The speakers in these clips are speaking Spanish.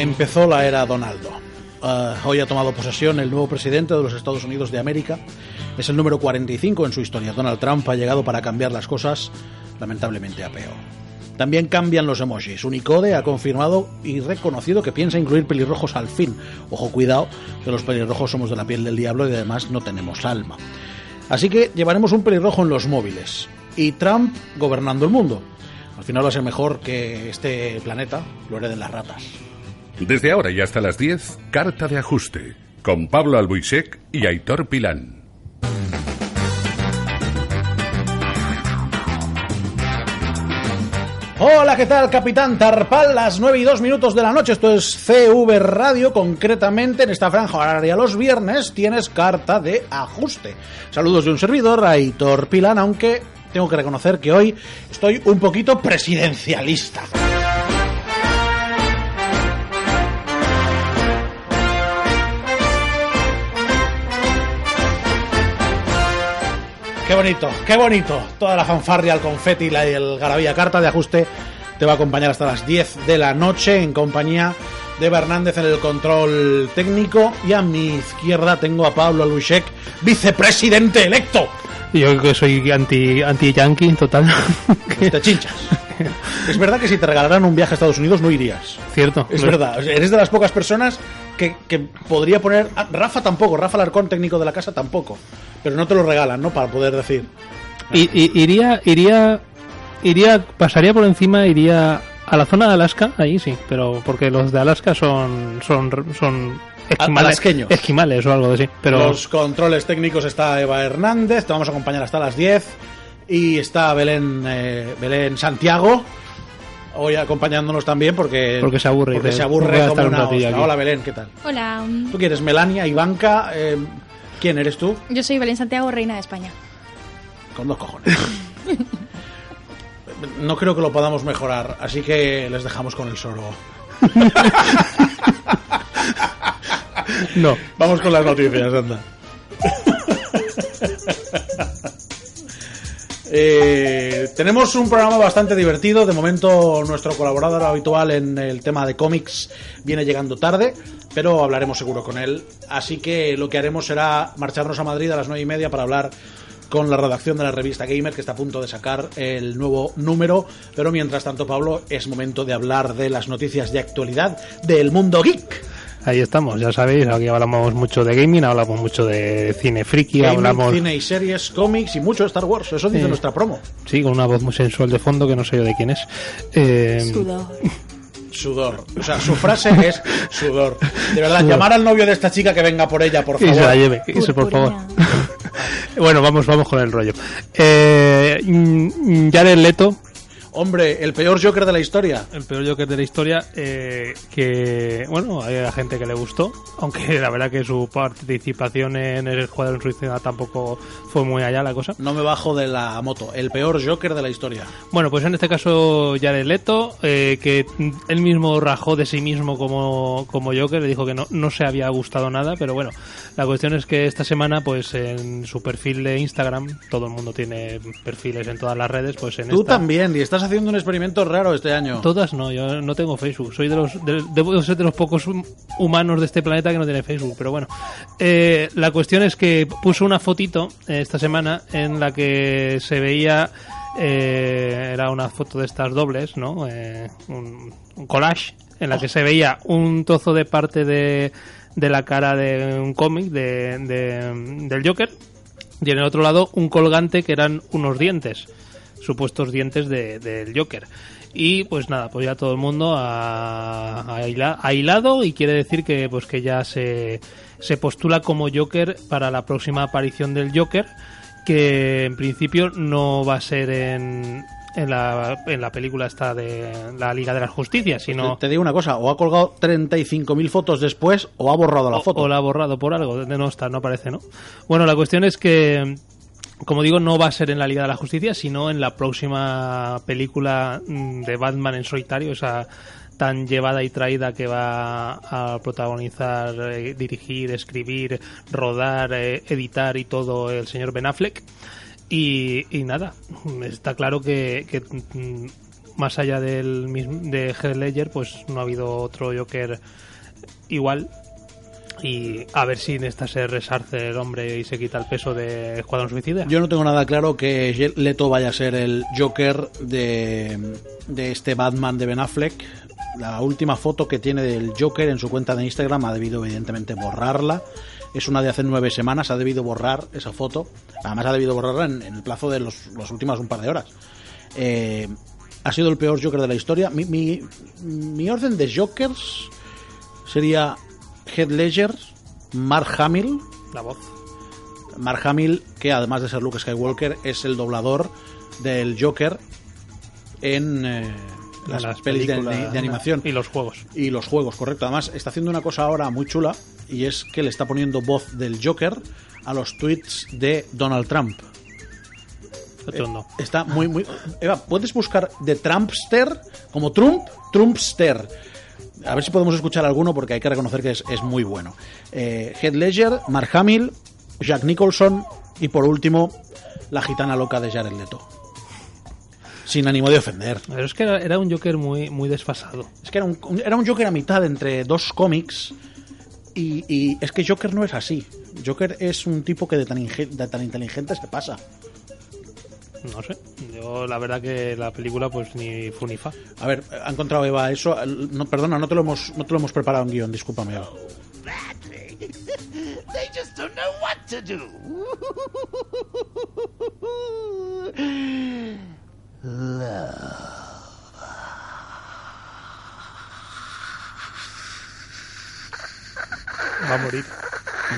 Empezó la era Donaldo. Uh, hoy ha tomado posesión el nuevo presidente de los Estados Unidos de América. Es el número 45 en su historia. Donald Trump ha llegado para cambiar las cosas, lamentablemente a peor. También cambian los emojis. Unicode ha confirmado y reconocido que piensa incluir pelirrojos al fin. Ojo, cuidado, que los pelirrojos somos de la piel del diablo y además no tenemos alma. Así que llevaremos un pelirrojo en los móviles. Y Trump gobernando el mundo. Al final va a ser mejor que este planeta lo hereden las ratas. Desde ahora y hasta las 10, Carta de Ajuste, con Pablo Albuisek y Aitor Pilán. Hola, ¿qué tal, Capitán Tarpal? Las 9 y 2 minutos de la noche. Esto es CV Radio. Concretamente, en esta franja horaria los viernes tienes carta de ajuste. Saludos de un servidor, Aitor Pilán, aunque tengo que reconocer que hoy estoy un poquito presidencialista. Qué bonito, qué bonito. Toda la fanfarria, el confeti y el garabía carta de ajuste te va a acompañar hasta las 10 de la noche en compañía de Hernández en el control técnico y a mi izquierda tengo a Pablo Alushek, vicepresidente electo. Yo que soy anti anti yankee total. Te chinchas. Es verdad que si te regalaran un viaje a Estados Unidos no irías. Cierto. Es verdad. Eres de las pocas personas que, que podría poner. Rafa tampoco, Rafa Larcón, técnico de la casa, tampoco. Pero no te lo regalan, ¿no? Para poder decir. Y, y- iría, iría, iría, pasaría por encima, iría a la zona de Alaska, ahí sí, pero porque los de Alaska son, son, son esquimales, alasqueños. esquimales o algo así. Pero Los controles técnicos está Eva Hernández, te vamos a acompañar hasta las 10. Y está Belén, eh, Belén Santiago, hoy acompañándonos también porque, Porque se aburre porque se "Voy aburre a como un una ratillo ostra". aquí. Hola Belén, ¿qué tal? Hola, ¿Tú quieres Melania, Ivanka? eh, ¿Quién eres tú? yo soy Belén Santiago, reina de España. Con dos cojones. No creo que lo podamos mejorar, así que les dejamos con el soro. no. Vamos con las noticias, anda. Eh, tenemos un programa bastante divertido. De momento, nuestro colaborador habitual en el tema de cómics viene llegando tarde, pero hablaremos seguro con él. Así que lo que haremos será marcharnos a Madrid a las nueve y media para hablar con la redacción de la revista Gamer, que está a punto de sacar el nuevo número. Pero mientras tanto, Pablo, es momento de hablar de las noticias de actualidad del mundo geek. Ahí estamos, ya sabéis, aquí hablamos mucho de gaming, hablamos mucho de cine friki, Gaming, hablamos cine y series, cómics y mucho Star Wars. Eso dice Eh, nuestra promo. sí, con una voz muy sensual de fondo que no sé yo de quién es. Eh, Sudor. O sea, su frase es sudor. De verdad, llamar al novio de esta chica que venga por ella, por y se la favor. lleve, y se- por favor. bueno, vamos, vamos con el rollo. Eh, mm, Jared Leto, Hombre, el peor Joker de la historia. el peor Joker de la historia, eh, que, bueno, hay gente que le gustó, aunque la verdad que su participación en el Escuadrón Suicida tampoco fue muy allá la cosa. No me bajo de la moto. El peor Joker de la historia. Bueno, pues en este caso Jared Leto, eh, que él mismo rajó de sí mismo como, como Joker, le dijo que no, no se había gustado nada, pero bueno, la cuestión es que esta semana, pues en su perfil de Instagram, todo el mundo tiene perfiles en todas las redes, pues en Tú esta... también, y estás haciendo un experimento raro este año. Todas no, yo no tengo Facebook. Soy de los de, debo ser de los pocos hum- humanos de este planeta que no tiene Facebook. Pero bueno, Eh, la cuestión es que puso una fotito eh, esta semana en la que se veía eh, era una foto de estas dobles, ¿no? Eh, un, un collage en la que se veía un trozo de parte de, de la cara de un cómic de, de- del Joker y en el otro lado un colgante que eran unos dientes supuestos dientes de- del Joker. Y pues nada, pues ya todo el mundo ha, ha hila- ha hilado y quiere decir que pues que ya se, se postula como Joker para la próxima aparición del Joker, que en principio no va a ser en, en, la, en la película esta de la Liga de la Justicia, sino... Te digo una cosa, o ha colgado 35.000 fotos después o ha borrado la O- foto. O la ha borrado por algo, de no está, no aparece, ¿no? Bueno, la cuestión es que, como digo, no va a ser en la Liga de la Justicia, sino en la próxima película mm, de Batman en solitario, esa tan llevada y traída que va a protagonizar, eh, dirigir, escribir, rodar, eh, editar y todo el señor Ben Affleck. Y, nada, está claro que, mm, más allá del de Heath Ledger, pues no ha habido otro Joker igual. Y a ver si en esta se resarce el hombre y se quita el peso de Escuadrón Suicida. Yo no tengo nada claro que Leto vaya a ser el Joker de, de este Batman de Ben Affleck. La última foto que tiene del Joker en su cuenta de Instagram ha debido evidentemente borrarla. Es una de hace nueve semanas, ha debido borrar esa foto. Además ha debido borrarla en, el plazo de los, los últimas un par de horas. Eh, ha sido el peor Joker de la historia. Mi, mi, mi orden de Jokers sería Head Ledger, Mark Hamill. La voz. Mark Hamill, que además de ser Luke Skywalker, es el doblador del Joker en eh, las, pelis de, animación. Y los juegos. Y los juegos, correcto. Además, está haciendo una cosa ahora muy chula y es que le está poniendo voz del Joker a los tweets de Donald Trump. Eh, está muy, muy. Eva, puedes buscar de Trumpster como Trump, Trumpster a ver si podemos escuchar alguno porque hay que reconocer que es, muy bueno. Eh, Head Ledger, Mark Hamill, Jack Nicholson y por último la gitana loca de Jared Leto. Sin ánimo de ofender. Pero es que era, un Joker muy, muy desfasado. Es que era un, era un Joker a mitad entre dos cómics y, y, es que Joker no es así. Joker es un tipo que de tan, de tan inteligente se pasa. No sé. Yo la verdad que la película pues ni funifa. A ver, ha encontrado Eva eso. No, perdona, no te lo hemos, no te lo hemos preparado en guion, discúlpame Eva. They just don't know what to do. Va a morir.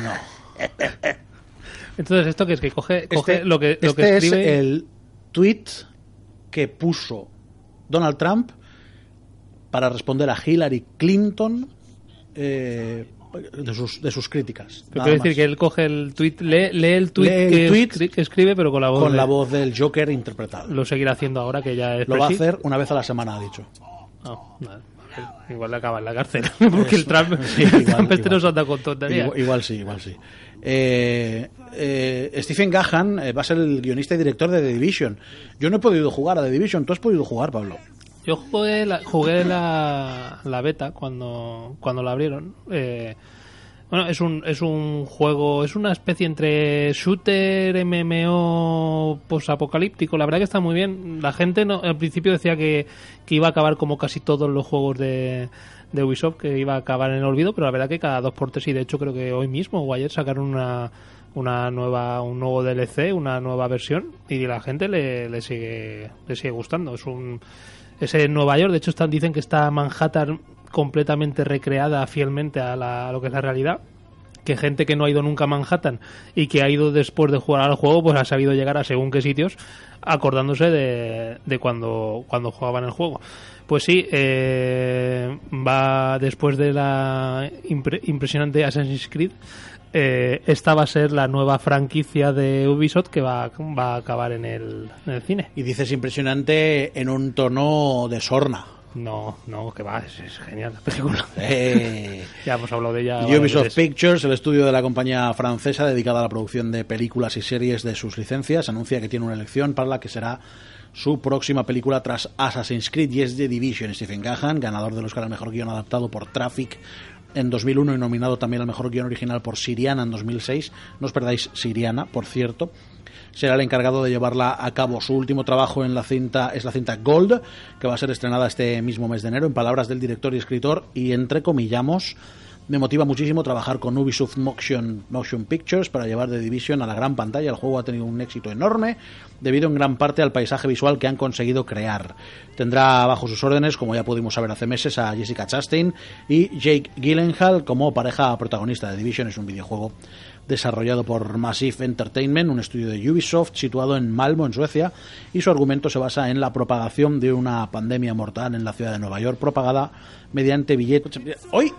No. Entonces, ¿esto qué es? Que coge, coge este, lo que, lo este que escribe... es el tweet que puso Donald Trump para responder a Hillary Clinton eh, de, sus, de sus críticas. Pero quiere decir que él coge el tweet, lee, el tweet, que, escribe, pero con la voz con la voz del Joker interpretado. Lo seguirá haciendo ahora que ya es Lo va a hacer una vez a la semana, ha dicho. Oh, igual le acaba en la cárcel, porque el Trump, este no se anda con tonterías. igual sí, igual sí. Eh, eh, Stephen Gahan eh, va a ser el guionista y director de The Division. Yo no he podido jugar a The Division. ¿Tú has podido jugar, Pablo? Yo jugué la, la, beta cuando, cuando la abrieron. bueno, es un, es un juego, es una especie entre shooter, MMO, posapocalíptico. La verdad que está muy bien. La gente no, al principio decía que, que iba a acabar como casi todos los juegos de, de Ubisoft que iba a acabar en el olvido, pero la verdad que cada dos por tres y de hecho creo que hoy mismo o ayer sacaron una, una nueva un nuevo DLC, una nueva versión y la gente le, le sigue le sigue gustando. Es un ese Nueva York, de hecho están dicen que está Manhattan completamente recreada fielmente a, la, lo que es la realidad que gente que no ha ido nunca a Manhattan y que ha ido después de jugar al juego, pues ha sabido llegar a según qué sitios, acordándose de, de cuando, cuando jugaban el juego. Pues sí, eh, va después de la impresionante Assassin's Creed. Eh, esta va a ser la nueva franquicia de Ubisoft que va, va a acabar en el, en el cine. Y dices impresionante en un tono de sorna. No, no, que va, es, genial la película. Eh. ya hemos hablado de ella. Ubisoft Pictures, el estudio de la compañía francesa dedicada a la producción de películas y series de sus licencias, anuncia que tiene una elección para la que será su próxima película tras Assassin's Creed y es The Division. Stephen Gahan, ganador del Oscar al mejor guion adaptado por Traffic en 2001 y nominado también al mejor guion original por Siriana en 2006. No os perdáis Siriana, por cierto. Será el encargado de llevarla a cabo. Su último trabajo en la cinta es la cinta Gold, que va a ser estrenada este mismo mes de enero, en palabras del director y escritor, y entre comillamos me motiva muchísimo trabajar con Ubisoft Motion, Motion Pictures para llevar The Division a la gran pantalla. El juego ha tenido un éxito enorme debido en gran parte al paisaje visual que han conseguido crear. Tendrá bajo sus órdenes, como ya pudimos saber hace meses, a Jessica Chastain y Jake Gyllenhaal como pareja protagonista. The Division es un videojuego desarrollado por Massive Entertainment, un estudio de Ubisoft situado en Malmo, en Suecia, y su argumento se basa en la propagación de una pandemia mortal en la ciudad de Nueva York, propagada mediante billetes. ¡Hoy!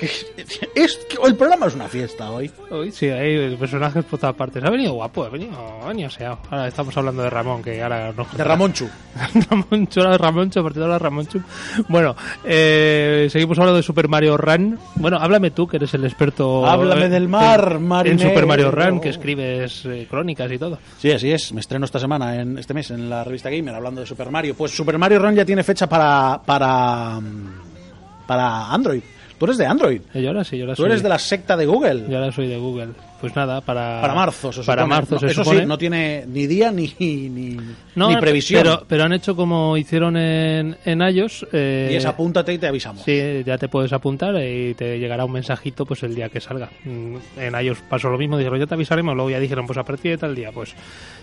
Es que el programa es una fiesta hoy. Hoy sí, hay personajes por todas partes. Ha venido guapo, ha venido, ha venido aseado. Ahora estamos hablando de Ramón, que ahora nos De Ramonchu. Ramonchu, ahora Ramonchu, a partir de ahora Ramonchu. Bueno, eh, seguimos hablando de Super Mario Run. Bueno, háblame tú, que eres el experto. Háblame eh, del mar, en, en marinero. Super Mario Run, que escribes eh, crónicas y todo. Sí, así es. Me estreno esta semana, en este mes, en la revista Gamer, hablando de Super Mario. Pues Super Mario Run ya tiene fecha para para mm, para Android. Tú eres de Android. Eh, yo ahora sí, yo ahora Tú soy, eres de la secta de Google. yo ahora soy de Google. Pues nada, para... Para marzo, se Para supone. marzo, No, se Eso supone. sí, no tiene ni día ni, ni, No, ni previsión. Pero, pero han hecho como hicieron en, en iOS. eh, Y es apúntate y te avisamos. Sí, ya te puedes apuntar y te llegará un mensajito pues el día que salga. Mm, En iOS pasó lo mismo, dijeron ya te avisaremos, luego ya dijeron pues a partir de tal día, pues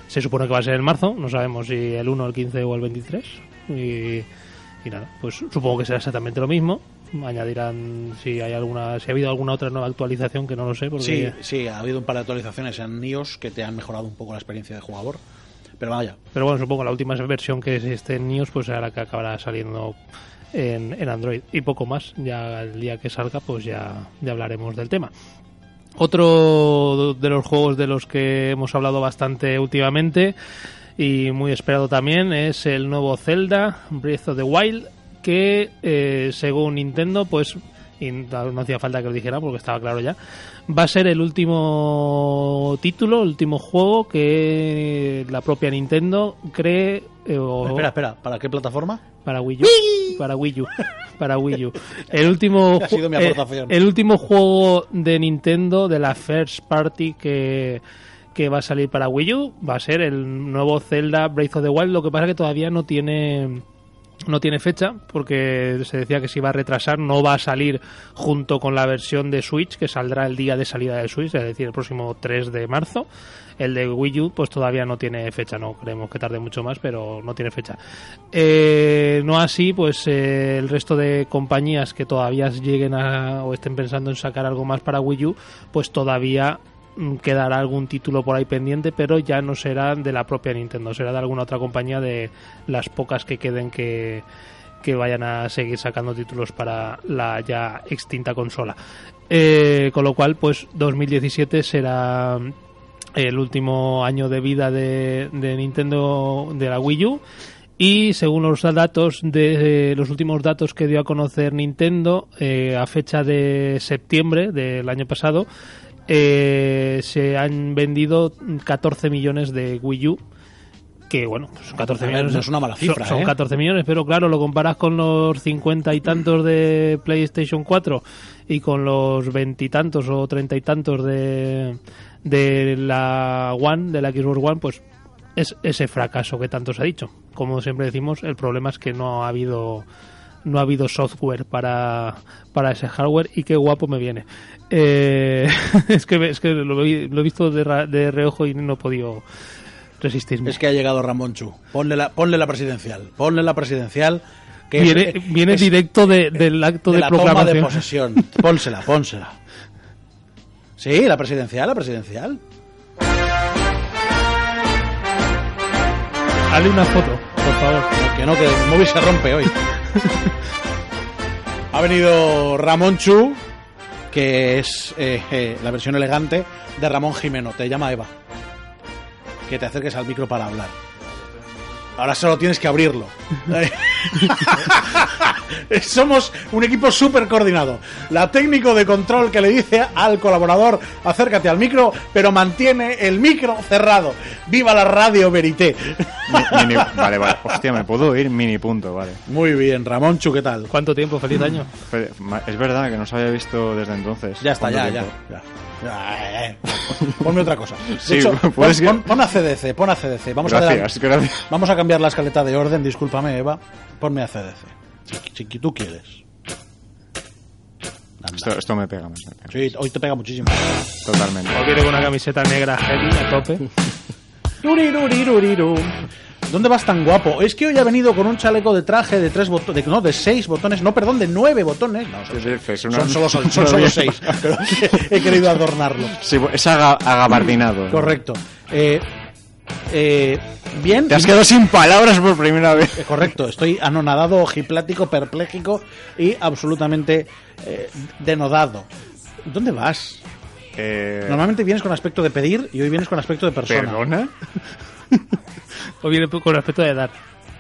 se supone que va a ser en marzo, no sabemos si el 1, el 15 o el 23. Y, y nada, pues supongo que será exactamente lo mismo. Añadirán si hay alguna, si ha habido alguna otra nueva actualización que no lo sé, porque Sí, sí, ha habido un par de actualizaciones en iOS que te han mejorado un poco la experiencia de jugador. Pero vaya, Pero bueno, supongo la última versión que esté en iOS pues será la que acabará saliendo en, en Android. Y poco más, ya el día que salga pues ya, ya hablaremos del tema. Otro de los juegos de los que hemos hablado bastante últimamente y muy esperado también es el nuevo Zelda Breath of the Wild que eh, según Nintendo pues y no hacía falta que lo dijera porque estaba claro ya va a ser el último título, el último juego que la propia Nintendo cree eh, o- espera, espera, ¿para qué plataforma? para Wii U. Para Wii U. Para Wii U. El último, Ha sido mi ju- aportación. eh, el último juego de Nintendo de la First Party que, que va a salir para Wii U va a ser el nuevo Zelda Breath of the Wild. Lo que pasa que todavía no tiene no tiene fecha porque se decía que se iba a retrasar, no va a salir junto con la versión de Switch que saldrá el día de salida de Switch, es decir, el próximo 3 de marzo. El de Wii U pues todavía no tiene fecha, no creemos que tarde mucho más, pero no tiene fecha. Eh, no así, pues eh, el resto de compañías que todavía lleguen a, o estén pensando en sacar algo más para Wii U, pues todavía quedará algún título por ahí pendiente, pero ya no será de la propia Nintendo, será de alguna otra compañía de las pocas que queden que, que vayan a seguir sacando títulos para la ya extinta consola. Eh, con lo cual, pues 2017 será el último año de vida de, de Nintendo de la Wii U. Y según los datos de los últimos datos que dio a conocer Nintendo, eh, a fecha de septiembre del año pasado, eh, se han vendido 14 millones de Wii U. Que bueno, pues 14 A ver, millones no es una mala cifra, Son, ¿eh? 14 millones, pero claro, lo comparas con los 50 y tantos de PlayStation 4 y con los 20 y tantos o 30 y tantos de, de la One, de la Xbox One, pues es ese fracaso que tanto se ha dicho. Como siempre decimos, el problema es que no ha habido no ha habido software para, para ese hardware y qué guapo me viene. Eh, es que, es que lo, he- lo he visto de, ra- de reojo y no he podido resistirme. Es que ha llegado Ramón Chu. Ponle la, ponle la presidencial. Ponle la presidencial. Que es- viene viene es directo de- del acto de de, la toma de proclamación. posesión. Pónsela, pónsela. Sí, la presidencial, la presidencial. Hazle una foto, por favor. Que no, que el móvil se rompe hoy. Ha venido Ramón Chu, que es eh, eh, la versión elegante de Ramón Jimeno. Te llama Eva. Que te acerques al micro para hablar. Ahora solo tienes que abrirlo. Somos un equipo súper coordinado. La técnico de control que le dice al colaborador acércate al micro, pero mantiene el micro cerrado. ¡Viva la radio Verité! Mi- mini- vale, vale. Hostia, me puedo ir mini punto, vale. Muy bien, Ramón Chu, ¿qué tal? ¿Cuánto tiempo? Feliz año. Fe- ma- Es verdad que no se había visto desde entonces. Ya está, ¿Cuánto ya, ya, ya. Ya, eh, eh. Ponme otra cosa. De Sí, hecho, pon, pon- pon a CDC, pon a CDC. Vamos Gracias, a, gracias. vamos a cambiar la escaleta de orden, discúlpame, Eva. Ponme a CDC. Si, si tú quieres. Esto, esto me pega, me pega. Sí, hoy te pega muchísimo. Totalmente. O viene con una camiseta negra heavy a tope. ¿Dónde vas tan guapo? Es que hoy ha venido con un chaleco de traje de tres botones, no, de seis botones, no, perdón, de nueve botones. No, son, son solo, son, solo seis, pero he querido adornarlo. Sí, es aga- agabardinado. Correcto. Eh, Eh, bien. Te has quedado sin palabras por primera vez. Eh, Correcto, estoy anonadado, ojiplático, perpléjico y absolutamente eh, denodado. ¿Dónde vas? Eh, Normalmente vienes con aspecto de pedir y hoy vienes con aspecto de persona. ¿Perdona? O viene con respecto de dar.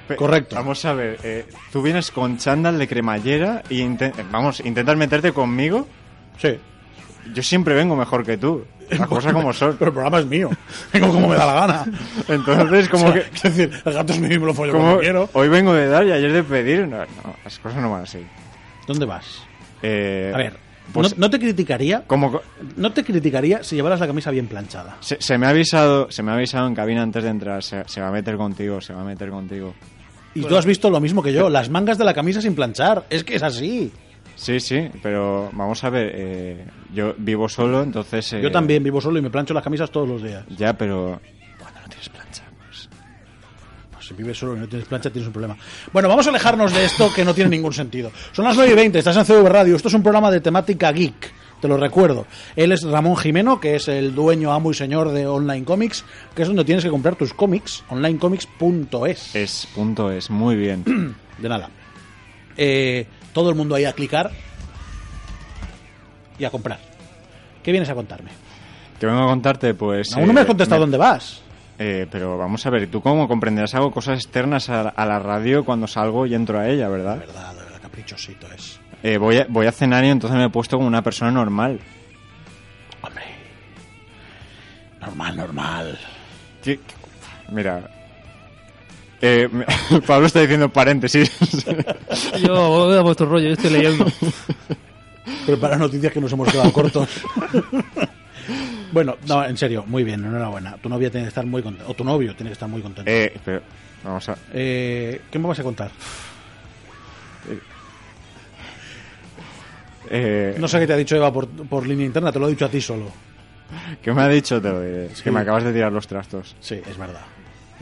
Pe- Correcto. Vamos a ver, eh, tú vienes con chándal de cremallera y vamos, intentas meterte conmigo. Sí. Yo siempre vengo mejor que tú. Las cosas como son. Pero el programa es mío. Vengo como me da la gana. Entonces, como O sea, que... Es decir, el gato es mío y me lo follo como quiero. hoy vengo de dar y ayer de pedir. No, no, las cosas no van así. ¿Dónde vas? Eh, A ver, pues, no, no te criticaría. como co- No te criticaría si llevaras la camisa bien planchada. se, se me ha avisado, se me ha avisado en cabina antes de entrar. Se, se va a meter contigo, se va a meter contigo. Y tú has visto lo mismo que yo, las mangas de la camisa sin planchar. Es que es así. Sí, sí, pero vamos a ver. eh, yo vivo solo, entonces. eh, Yo también vivo solo y me plancho las camisas todos los días. Ya, pero cuando no tienes plancha, pues. Pues si vives solo y no tienes plancha, tienes un problema. Bueno, vamos a alejarnos de esto que no tiene ningún sentido. Son las 9 y 20, estás en CV Radio. Esto es un programa de temática geek, te lo recuerdo. Él es Ramón Jimeno, que es el dueño, amo y señor de Online Comics, que es donde tienes que comprar tus cómics, onlinecomics.es. Es punto, es muy bien. De nada. Eh, todo el mundo ahí a clicar y a comprar. ¿Qué vienes a contarme? que vengo a contarte, pues. Aún no me has eh, contestado me- dónde vas. Eh, pero vamos a ver, ¿tú cómo comprenderás? Hago cosas externas a, a la radio cuando salgo y entro a ella, ¿verdad? De verdad, de verdad, caprichosito es. Eh, voy, a, voy a cenar y entonces me he puesto como una persona normal. Hombre. Normal, normal. ¿Qué- qué- Mira. Eh, me- Pablo está diciendo paréntesis. Yo voy a vuestro rollo, yo estoy leyendo. Prepara noticias que nos hemos quedado cortos. bueno, no, en serio, muy bien, enhorabuena. Tu novia tiene que estar muy contenta. O tu novio tiene que estar muy contento. Eh, eh, pero, vamos a. ¿Qué me vas a contar? Eh, No sé qué te ha dicho Eva por, por línea interna, te lo he dicho a ti solo. ¿Qué me ha dicho? Te lo diré. Es Sí. que me acabas de tirar los trastos. Sí, es verdad.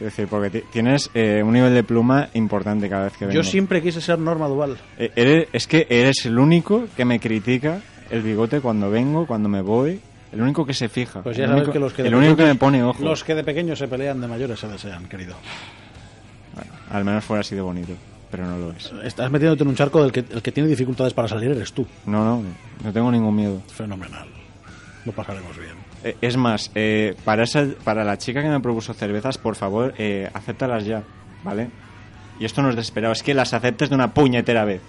Es decir, porque ti- tienes eh, un nivel de pluma importante cada vez que vengo. Yo siempre quise ser Norma Duval. Eh, eres- es que eres el único que me critica el bigote cuando vengo, cuando me voy. El único que se fija. Pues ya el sabes único, que los que de el único que me pone ojo. Los que de pequeños se pelean de mayores se desean, querido. Bueno, al menos fuera así de bonito, pero no lo es. Estás metiéndote en un charco del que el que tiene dificultades para salir eres tú. No, no, no tengo ningún miedo. Fenomenal. Lo pasaremos bien. Eh, es más, eh, para, esa, para la chica que me propuso cervezas, por favor, eh, acéptalas ya, ¿vale? Y esto no es desesperado, es que las aceptes de una puñetera vez.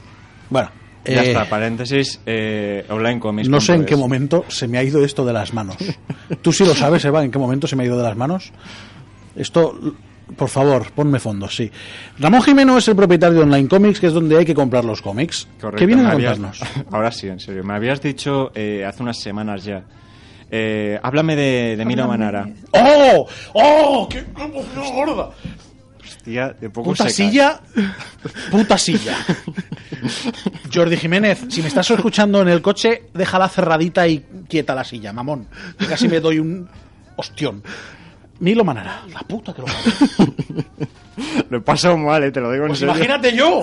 Bueno, Ya eh, está, paréntesis, eh, online comics. No sé en qué momento se me ha ido esto de las manos. ¿Tú sí lo sabes, Eva, en qué momento se me ha ido de las manos? Esto, por favor, ponme fondos, sí. Ramón Jimeno es el propietario de Online Comics, que es donde hay que comprar los cómics. Correcto, ¿Qué vienen a habías- contarnos? Ahora sí, en serio. Me habías dicho eh, hace unas semanas ya. Eh, háblame de, de Milo Manara. ¡Oh! ¡Oh! ¡Qué, emoción gorda! Hostia, de poco Puta silla, puta silla. Jordi Jiménez, si me estás escuchando en el coche, déjala cerradita y quieta la silla, mamón. Que casi me doy un ostión. Milo Manara, la puta que lo parió. Lo he pasado mal, eh, te lo digo en Pues serio. imagínate yo,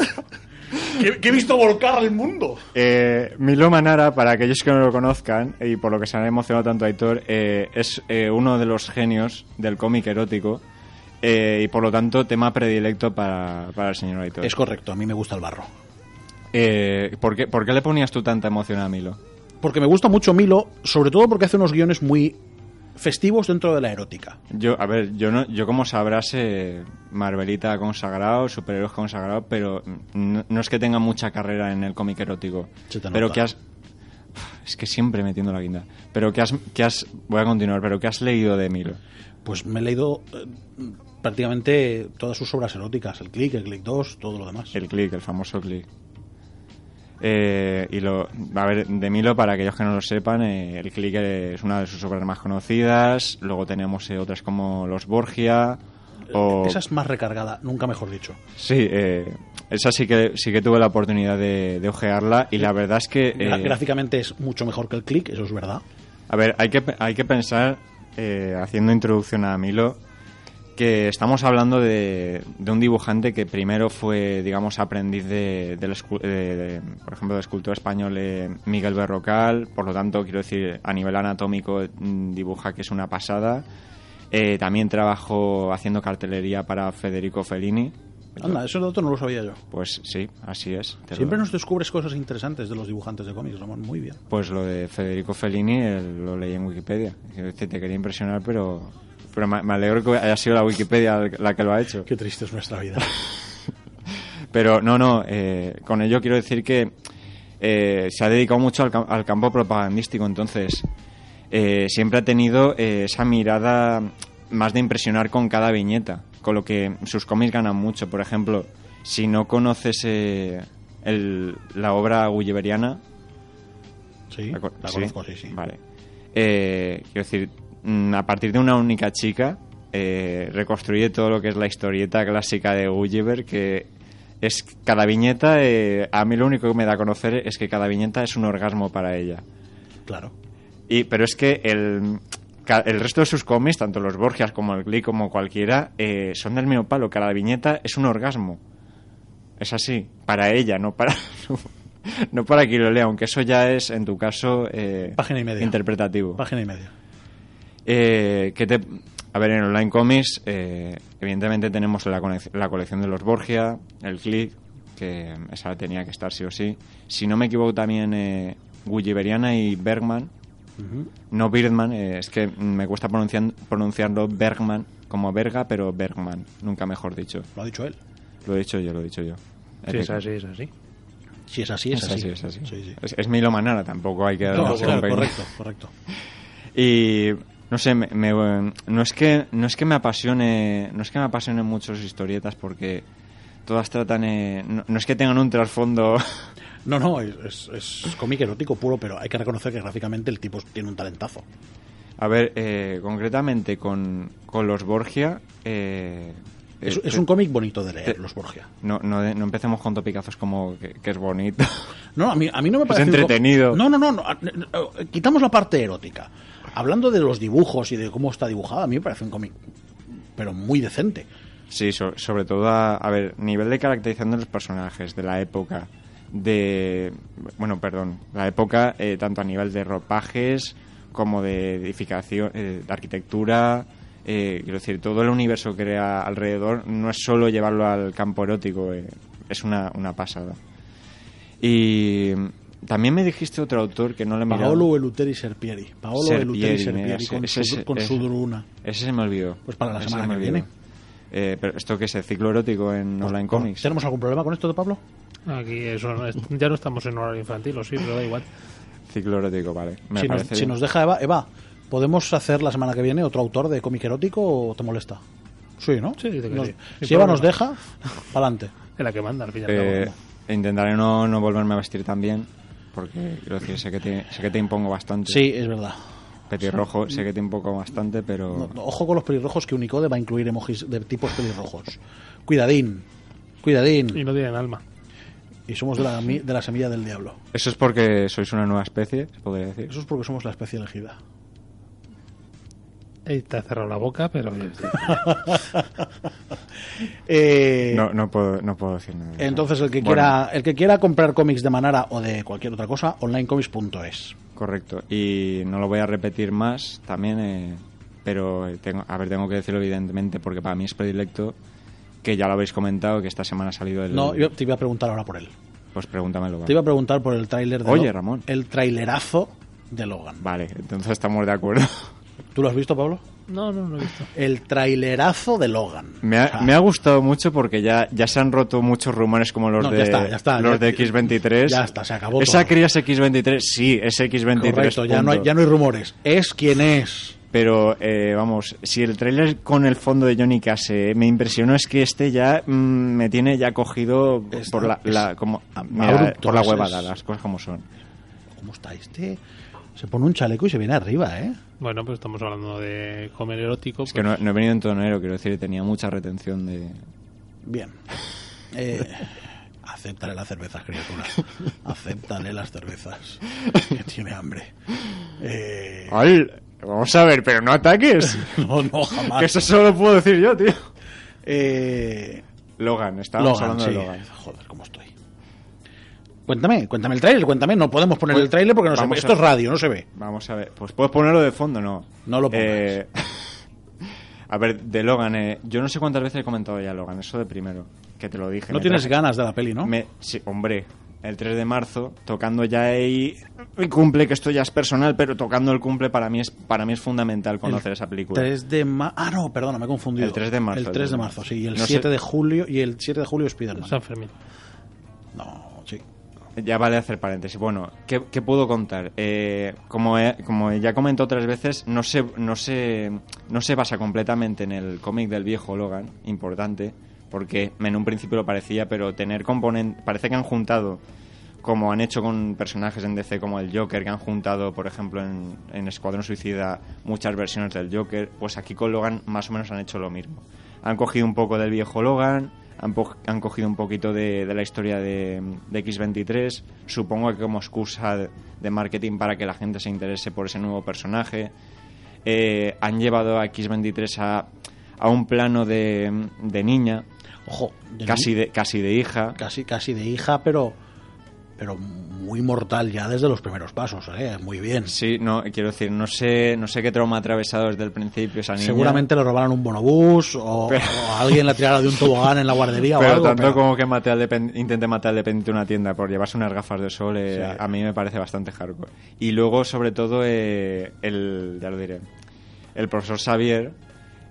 que, que he visto volcar al mundo. Eh, Milo Manara, para aquellos que no lo conozcan, y por lo que se han emocionado tanto Aitor, eh, es eh, uno de los genios del cómic erótico eh, y por lo tanto tema predilecto para, para el señor Aitor. Es correcto, a mí me gusta el barro. Eh, ¿por, qué, por qué le ponías tú tanta emoción a Milo? Porque me gusta mucho Milo, sobre todo porque hace unos guiones muy festivos dentro de la erótica. Yo, a ver, yo no, yo como sabrás, eh, Marvelita consagrado, superhéroes consagrado, pero no, no es que tenga mucha carrera en el cómic erótico. Pero que has, es que siempre metiendo la guinda. Pero que has, que has, voy a continuar, pero que has leído de Milo. Pues me he leído eh, prácticamente todas sus obras eróticas, el Click, el Click 2, todo lo demás. El click, el famoso click. Eh, y lo, a ver, de Milo, para aquellos que no lo sepan, eh, el click es una de sus obras más conocidas. Luego tenemos eh, otras como Los Borgia. O, Esa es más recargada, nunca mejor dicho. Sí, eh, esa sí que, sí que tuve la oportunidad de, de ojearla. Y la verdad es que. Gráficamente es mucho mejor que el Click, eso es verdad. A ver, hay que, hay que pensar, eh, haciendo introducción a Milo, que estamos hablando de, de un dibujante que primero fue, digamos, aprendiz de, de- de, por ejemplo, del escultor español eh, Miguel Berrocal, por lo tanto, quiero decir, a nivel anatómico mm, dibuja que es una pasada. Eh, también trabajó haciendo cartelería para Federico Fellini. Anda, eso dato no lo sabía yo. Pues sí, así es. Lo- Siempre nos descubres cosas interesantes de los dibujantes de cómics, Ramón. Muy bien. Pues lo de Federico Fellini eh, lo leí en Wikipedia. Te quería impresionar, pero, pero me me alegro que haya sido la Wikipedia la que lo ha hecho. Qué triste es nuestra vida. Pero no, no, eh, con ello quiero decir que eh, se ha dedicado mucho al, cam- al campo propagandístico, entonces eh, siempre ha tenido esa mirada más de impresionar con cada viñeta, con lo que sus cómics ganan mucho. Por ejemplo, si no conoces el- la obra gulliveriana, Sí, la, la conozco, sí, sí. Vale. Quiero decir, a partir de una única chica, eh, reconstruye todo lo que es la historieta clásica de Gulliver, que es cada viñeta, eh, a mí lo único que me da a conocer es que cada viñeta es un orgasmo para ella. Claro. Y, pero es que el, el resto de sus cómics, tanto los Borgias como el Glee como cualquiera, eh, son del mismo palo. Cada viñeta es un orgasmo. Es así, para ella, no para no para quien lo lea, aunque eso ya es, en tu caso, eh, Página y media. interpretativo. Página y media. Eh, ¿qué te- A ver, en Online Comics, eh, evidentemente tenemos la, colección de los Borgia, el Click, que esa tenía que estar sí o sí. Si no me equivoco, también eh, Gulliveriana y Bergman. No Birdman, eh, es que me cuesta pronuncian- pronunciarlo Bergman como Berga, pero Bergman, nunca mejor dicho. Lo ha dicho él. Lo he dicho yo, lo he dicho yo. Sí, es así, es así. Si es así, es, Es así. así, es así. Sí, sí. Es, es Milo Manara, tampoco hay que No, claro, correcto, correcto. Y no sé, me- me- no es que no es que me apasione, no es que me apasionen mucho sus historietas porque todas tratan eh, no, no es que tengan un trasfondo No, no, es, es, es cómic erótico puro, pero hay que reconocer que gráficamente el tipo tiene un talentazo. A ver, eh, concretamente con, con los Borgia eh, Es, eh, es un cómic bonito de leer, te- los Borgia. no, no, no empecemos con topicazos como que, que es bonito. No, a mí, a mí no me parece... co- entretenido. No, no, no, no, no, Quitamos la parte erótica. Hablando de los dibujos y de cómo está dibujado, a mí me parece un cómic, pero muy decente. Sí, so- sobre todo a, a ver, nivel de caracterización de los personajes, de la época, de, bueno, perdón, la época eh, tanto a nivel de ropajes como de edificación, eh, de arquitectura, eh, quiero decir, todo el universo que crea alrededor no es solo llevarlo al campo erótico, eh, es una, una pasada. Y también me dijiste otro autor que no le he mirado. Paolo Eluteri Serpieri. Paolo Eluteri Serpieri, mira, Serpieri ese- con, ese- su, ese- con ese- su druna. Ese se me olvidó. Pues para la Ese semana se me que viene. Eh, pero ¿Esto qué es? ¿El ciclo erótico en Online Comics? ¿Tenemos algún problema con esto de Pablo? Aquí eso no es- ya no estamos en horario infantil, o sí, pero da igual. Ciclo erótico, vale. Me Si nos, si nos deja Eva, Eva, ¿podemos hacer la semana que viene otro autor de cómic erótico o te molesta? Sí, ¿no? Sí, dice que Nos- sí. Si Eva nos deja, para adelante. Es la que manda, al fin y al Eh, cabo. intentaré no, no volverme a vestir tan bien, porque quiero decir, sé que te, sé que te impongo bastante. Sí, es verdad. Petirrojo, sé que te impongo bastante, pero... No, no, ojo con los pelirrojos que Unicode va a incluir emojis de tipos pelirrojos. Cuidadín, cuidadín. Y no tienen alma. Y somos de la, mi- de la semilla del diablo. Eso es porque sois una nueva especie, se podría decir. Eso es porque somos la especie elegida. Ey, te ha cerrado la boca, pero... Eh, No, no, puedo, no puedo decir nada. Entonces el que Bueno, quiera el que quiera comprar cómics de Manara o de cualquier otra cosa, onlinecomics.es. Correcto. Y no lo voy a repetir más también, eh, pero tengo, a ver, tengo que decirlo evidentemente porque para mí es predilecto, que ya lo habéis comentado, que esta semana ha salido el... No, yo te iba a preguntar ahora por él. Pues pregúntamelo. Te iba a preguntar por el tráiler de Oye, Lo- Ramón. El trailerazo de Logan. Vale, entonces estamos de acuerdo. ¿Tú lo has visto, Pablo? No, no, no he visto. El trailerazo de Logan. Me ha, O sea, me ha gustado mucho porque ya, ya se han roto muchos rumores como los No, de ya está, ya está, los ya- de X23. ya está, se acabó Esa todo. cría es X23, sí, es X23. Correcto, ya no, hay, ya no hay rumores. Es quien es. Pero, eh, vamos, si el tráiler con el fondo de Johnny Case me impresionó es que este ya mm, me tiene ya cogido por la, la- como, a- mira, por la huevada, es- las cosas como son. ¿Cómo está este? Se pone un chaleco y se viene arriba, ¿eh? Bueno, pues estamos hablando de comer erótico. Es que pues- no, no he venido en tonero, quiero decir, tenía mucha retención de... Bien. Eh, acéptale las cervezas, criatura. Acéptale las cervezas. Que tiene hambre. Eh, ¡Ay! Vamos a ver, pero no ataques. no, no, jamás. que eso solo lo puedo decir yo, tío. Eh, Logan, estábamos Logan, hablando sí. de Logan. Joder, cómo estoy. Cuéntame, cuéntame el trailer, cuéntame. No podemos poner Pues, el trailer porque no se ve. Esto es radio, no se ve. Vamos a ver, pues puedes ponerlo de fondo, ¿no? No lo pongas. Eh, A ver, de Logan, eh, yo no sé cuántas veces he comentado ya Logan, eso de primero, que te lo dije. No tienes traje- ganas de la peli, ¿no? me- sí, hombre, el 3 de marzo, tocando ya ahí el cumple, que esto ya es personal, pero tocando el cumple para mí es, para mí es fundamental conocer El esa película. 3 de ma- Ah, no, perdona, me he confundido. El 3 de marzo, El 3 de marzo, sí. Y el No sé- 7 de julio y el 7 de julio Spider-Man. San Fermín. No. Ya vale hacer paréntesis. Bueno, ¿qué, qué puedo contar? Eh, como, he- como ya comentado otras veces, no se, no, se, no se basa completamente en el cómic del viejo Logan, importante, porque en un principio lo parecía, pero tener componentes... Parece que han juntado, como han hecho con personajes en DC como el Joker, que han juntado, por ejemplo, en, en Escuadrón Suicida muchas versiones del Joker, pues aquí con Logan más o menos han hecho lo mismo. Han cogido un poco del viejo Logan, han, han cogido un poquito de, de la historia de, de X23, supongo que como excusa de, marketing para que la gente se interese por ese nuevo personaje. Eh, han llevado a X23 a, a un plano de, de niña, Ojo, casi de, casi de hija. casi, casi de hija, pero pero muy mortal ya desde los primeros pasos, ¿eh? Muy bien. Sí, no, quiero decir, no sé, no sé qué trauma ha atravesado desde el principio esa niña. Seguramente le robaron un bonobús o, Pero- o alguien la tirara de un tobogán en la guardería o pero algo. tanto pero- como que mate al intente matar al dependiente de una tienda por llevarse unas gafas de sol, eh, Sí. a, a mí me parece bastante hardcore. Y luego, sobre todo, eh, el, ya lo diré, el profesor Xavier...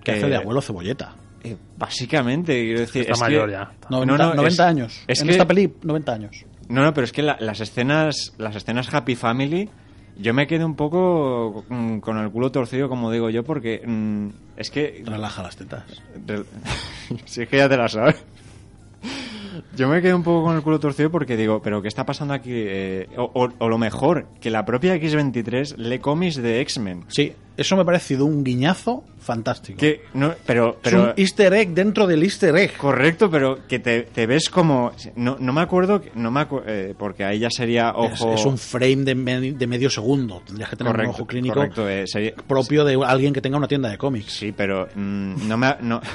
que hace eh, de abuelo cebolleta. eh, básicamente, quiero decir... Está es mayor que- ya. 90, No, no, 90 es- años. es en que- esta peli, 90 años. No, no, pero es que la- las escenas las escenas Happy Family yo me quedé un poco mm, con el culo torcido, como digo yo, porque mm, es que Relaja las tetas. Si es que ya te la sabes. Yo me quedé un poco con el culo torcido porque digo, ¿pero qué está pasando aquí? Eh, o, o- o lo mejor, que la propia X23 lee cómics de X-Men. Sí, eso me ha parecido un guiñazo fantástico. Que no, pero, es un easter egg dentro del easter egg. correcto, pero que te, te ves como no, no me acuerdo, no me acu- eh, porque ahí ya sería ojo es un frame de, me- de medio segundo. Tendrías que tener correcto, un ojo clínico correcto, eh, sería- propio de alguien que tenga una tienda de cómics. Sí, pero mm, no me no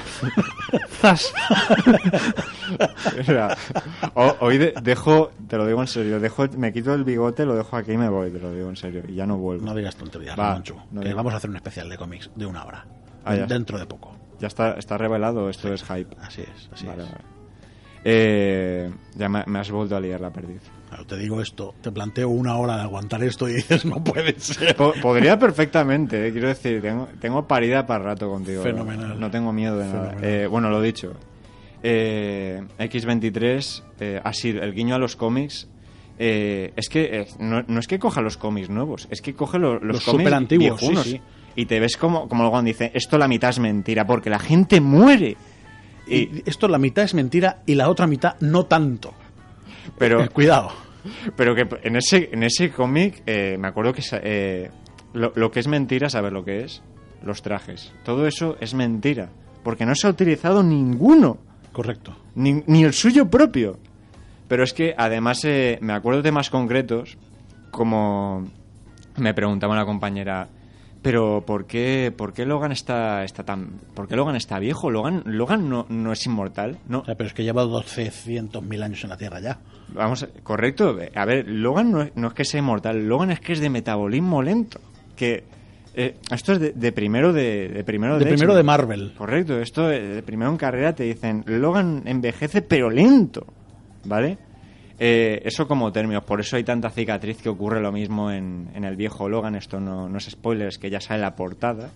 Hoy de- dejo, te lo digo en serio, dejo, me quito el bigote, lo dejo aquí y me voy, te lo digo en serio, y ya no vuelvo. No digas tonterías, Va, Monchu, no que digo. vamos a hacer un especial de cómics de una hora. Ah, ya. dentro de poco. Ya está, está revelado, esto es hype. Así es, así Vale, es. vale. Eh, ya me, me has vuelto a liar la perdiz. Claro, te digo esto, te planteo una hora de aguantar esto y dices, no puede ser. Po- podría perfectamente, eh, quiero decir, tengo, tengo parida para rato contigo. Fenomenal. No tengo miedo de nada. Eh, bueno, lo dicho. Eh, X23, eh, así, el guiño a los cómics. eh, es que eh, no, no es que coja los cómics nuevos, es que coge lo- los, Los cómics superantiguos, sí. Y te ves como, como luego dice, esto la mitad es mentira, porque la gente muere. Y, Y esto la mitad es mentira y la otra mitad no tanto. pero, Eh, cuidado. Pero que en ese, en ese cómic, eh, me acuerdo que lo, lo que es mentira, saber lo que es, los trajes. Todo eso es mentira. Porque no se ha utilizado ninguno, Correcto. ni, ni el suyo propio. Pero es que además eh, me acuerdo de temas concretos, como me preguntaba una compañera, pero ¿por qué, por qué Logan está, está tan... ¿Por qué Logan está viejo? ¿Logan, Logan no, no es inmortal? No, O sea, pero es que lleva 1200.000 años en la Tierra ya. Vamos, a- correcto. A ver, Logan no es, no es que sea inmortal, Logan es que es de metabolismo lento. Que eh, esto es de, de primero de, de primero De de primero de Marvel. Correcto, esto eh, de primero en carrera te dicen Logan envejece pero lento, ¿vale? Eh, eso como términos, por eso hay tanta cicatriz que ocurre lo mismo en, en el viejo Logan, esto no, no es spoiler, es que ya sale la portada.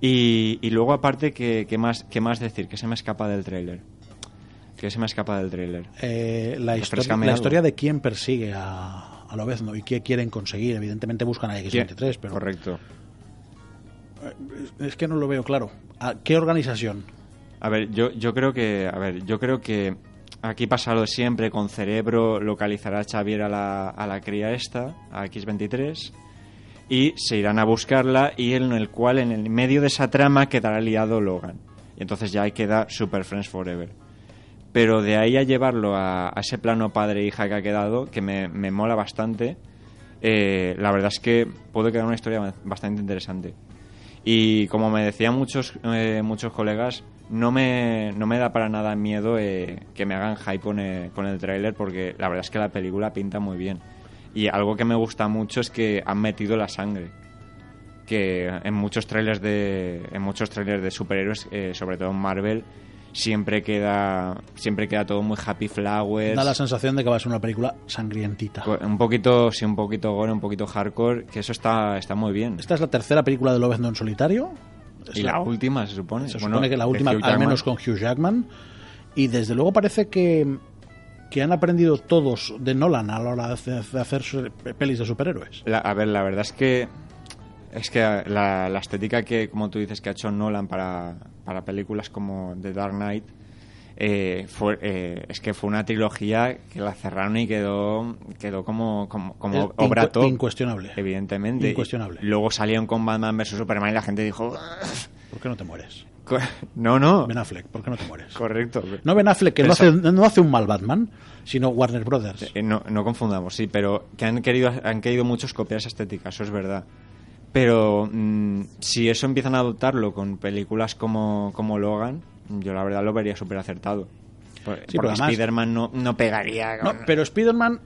Y, y luego aparte, ¿qué, qué más, ¿qué más decir? Que se me escapa del tráiler. Que se me escapa del tráiler. Eh, la, historia, Refrescame la historia de quién persigue a, a Lobezno y qué quieren conseguir. Evidentemente buscan a X-23, pero Correcto. Es que no lo veo claro. ¿A ¿Qué organización? A ver, yo, creo que, a ver, yo creo que aquí pasa lo siempre, con cerebro localizará Xavier a la, a la cría esta, a X23, y se irán a buscarla y en el cual en el medio de esa trama quedará liado Logan. Y entonces ya ahí queda Super Friends Forever. Pero de ahí a llevarlo a, a ese plano padre-hija que ha quedado, que me, me mola bastante, eh, la verdad es que puede quedar una historia bastante interesante. Y como me decían muchos, eh, muchos colegas, no me, no me da para nada miedo eh, que me hagan hype con el, con el tráiler porque la verdad es que la película pinta muy bien. Y algo que me gusta mucho es que han metido la sangre. que en muchos trailers de en muchos trailers de superhéroes, eh, sobre todo en Marvel, siempre queda siempre queda todo muy happy flowers. Da la sensación de que va a ser una película sangrientita. co- un poquito, sí, un poquito gore, un poquito hardcore, que eso está, está muy bien. Esta es la tercera película de Lobezno en solitario. Es y la última, se supone. Se Bueno, supone que la última, al menos con Hugh Jackman. Y desde luego parece que, que han aprendido todos de Nolan a la hora de hacer, pelis de superhéroes. La- a ver, la verdad es que es que la, la estética que, como tú dices, que ha hecho Nolan para, para películas como The Dark Knight, eh, fue, eh, es que fue una trilogía que la cerraron y quedó, quedó como, como, como obra incu- top. incuestionable. Evidentemente. Incuestionable. Luego salieron con Batman vs Superman y la gente dijo... ¿Por qué no te mueres? No, no. Ben Affleck, ¿por qué no te mueres? Correcto. No Ben Affleck, que no hace, no hace un mal Batman, sino Warner Brothers. Eh, no, no confundamos, sí, pero que han querido, han querido muchos copiar esa estética, eso es verdad. Pero mm, si eso empiezan a adoptarlo con películas como, como Logan, yo la verdad lo vería súper acertado. Por- Sí, porque Spider-Man no, no pegaría No, pero Spider-Man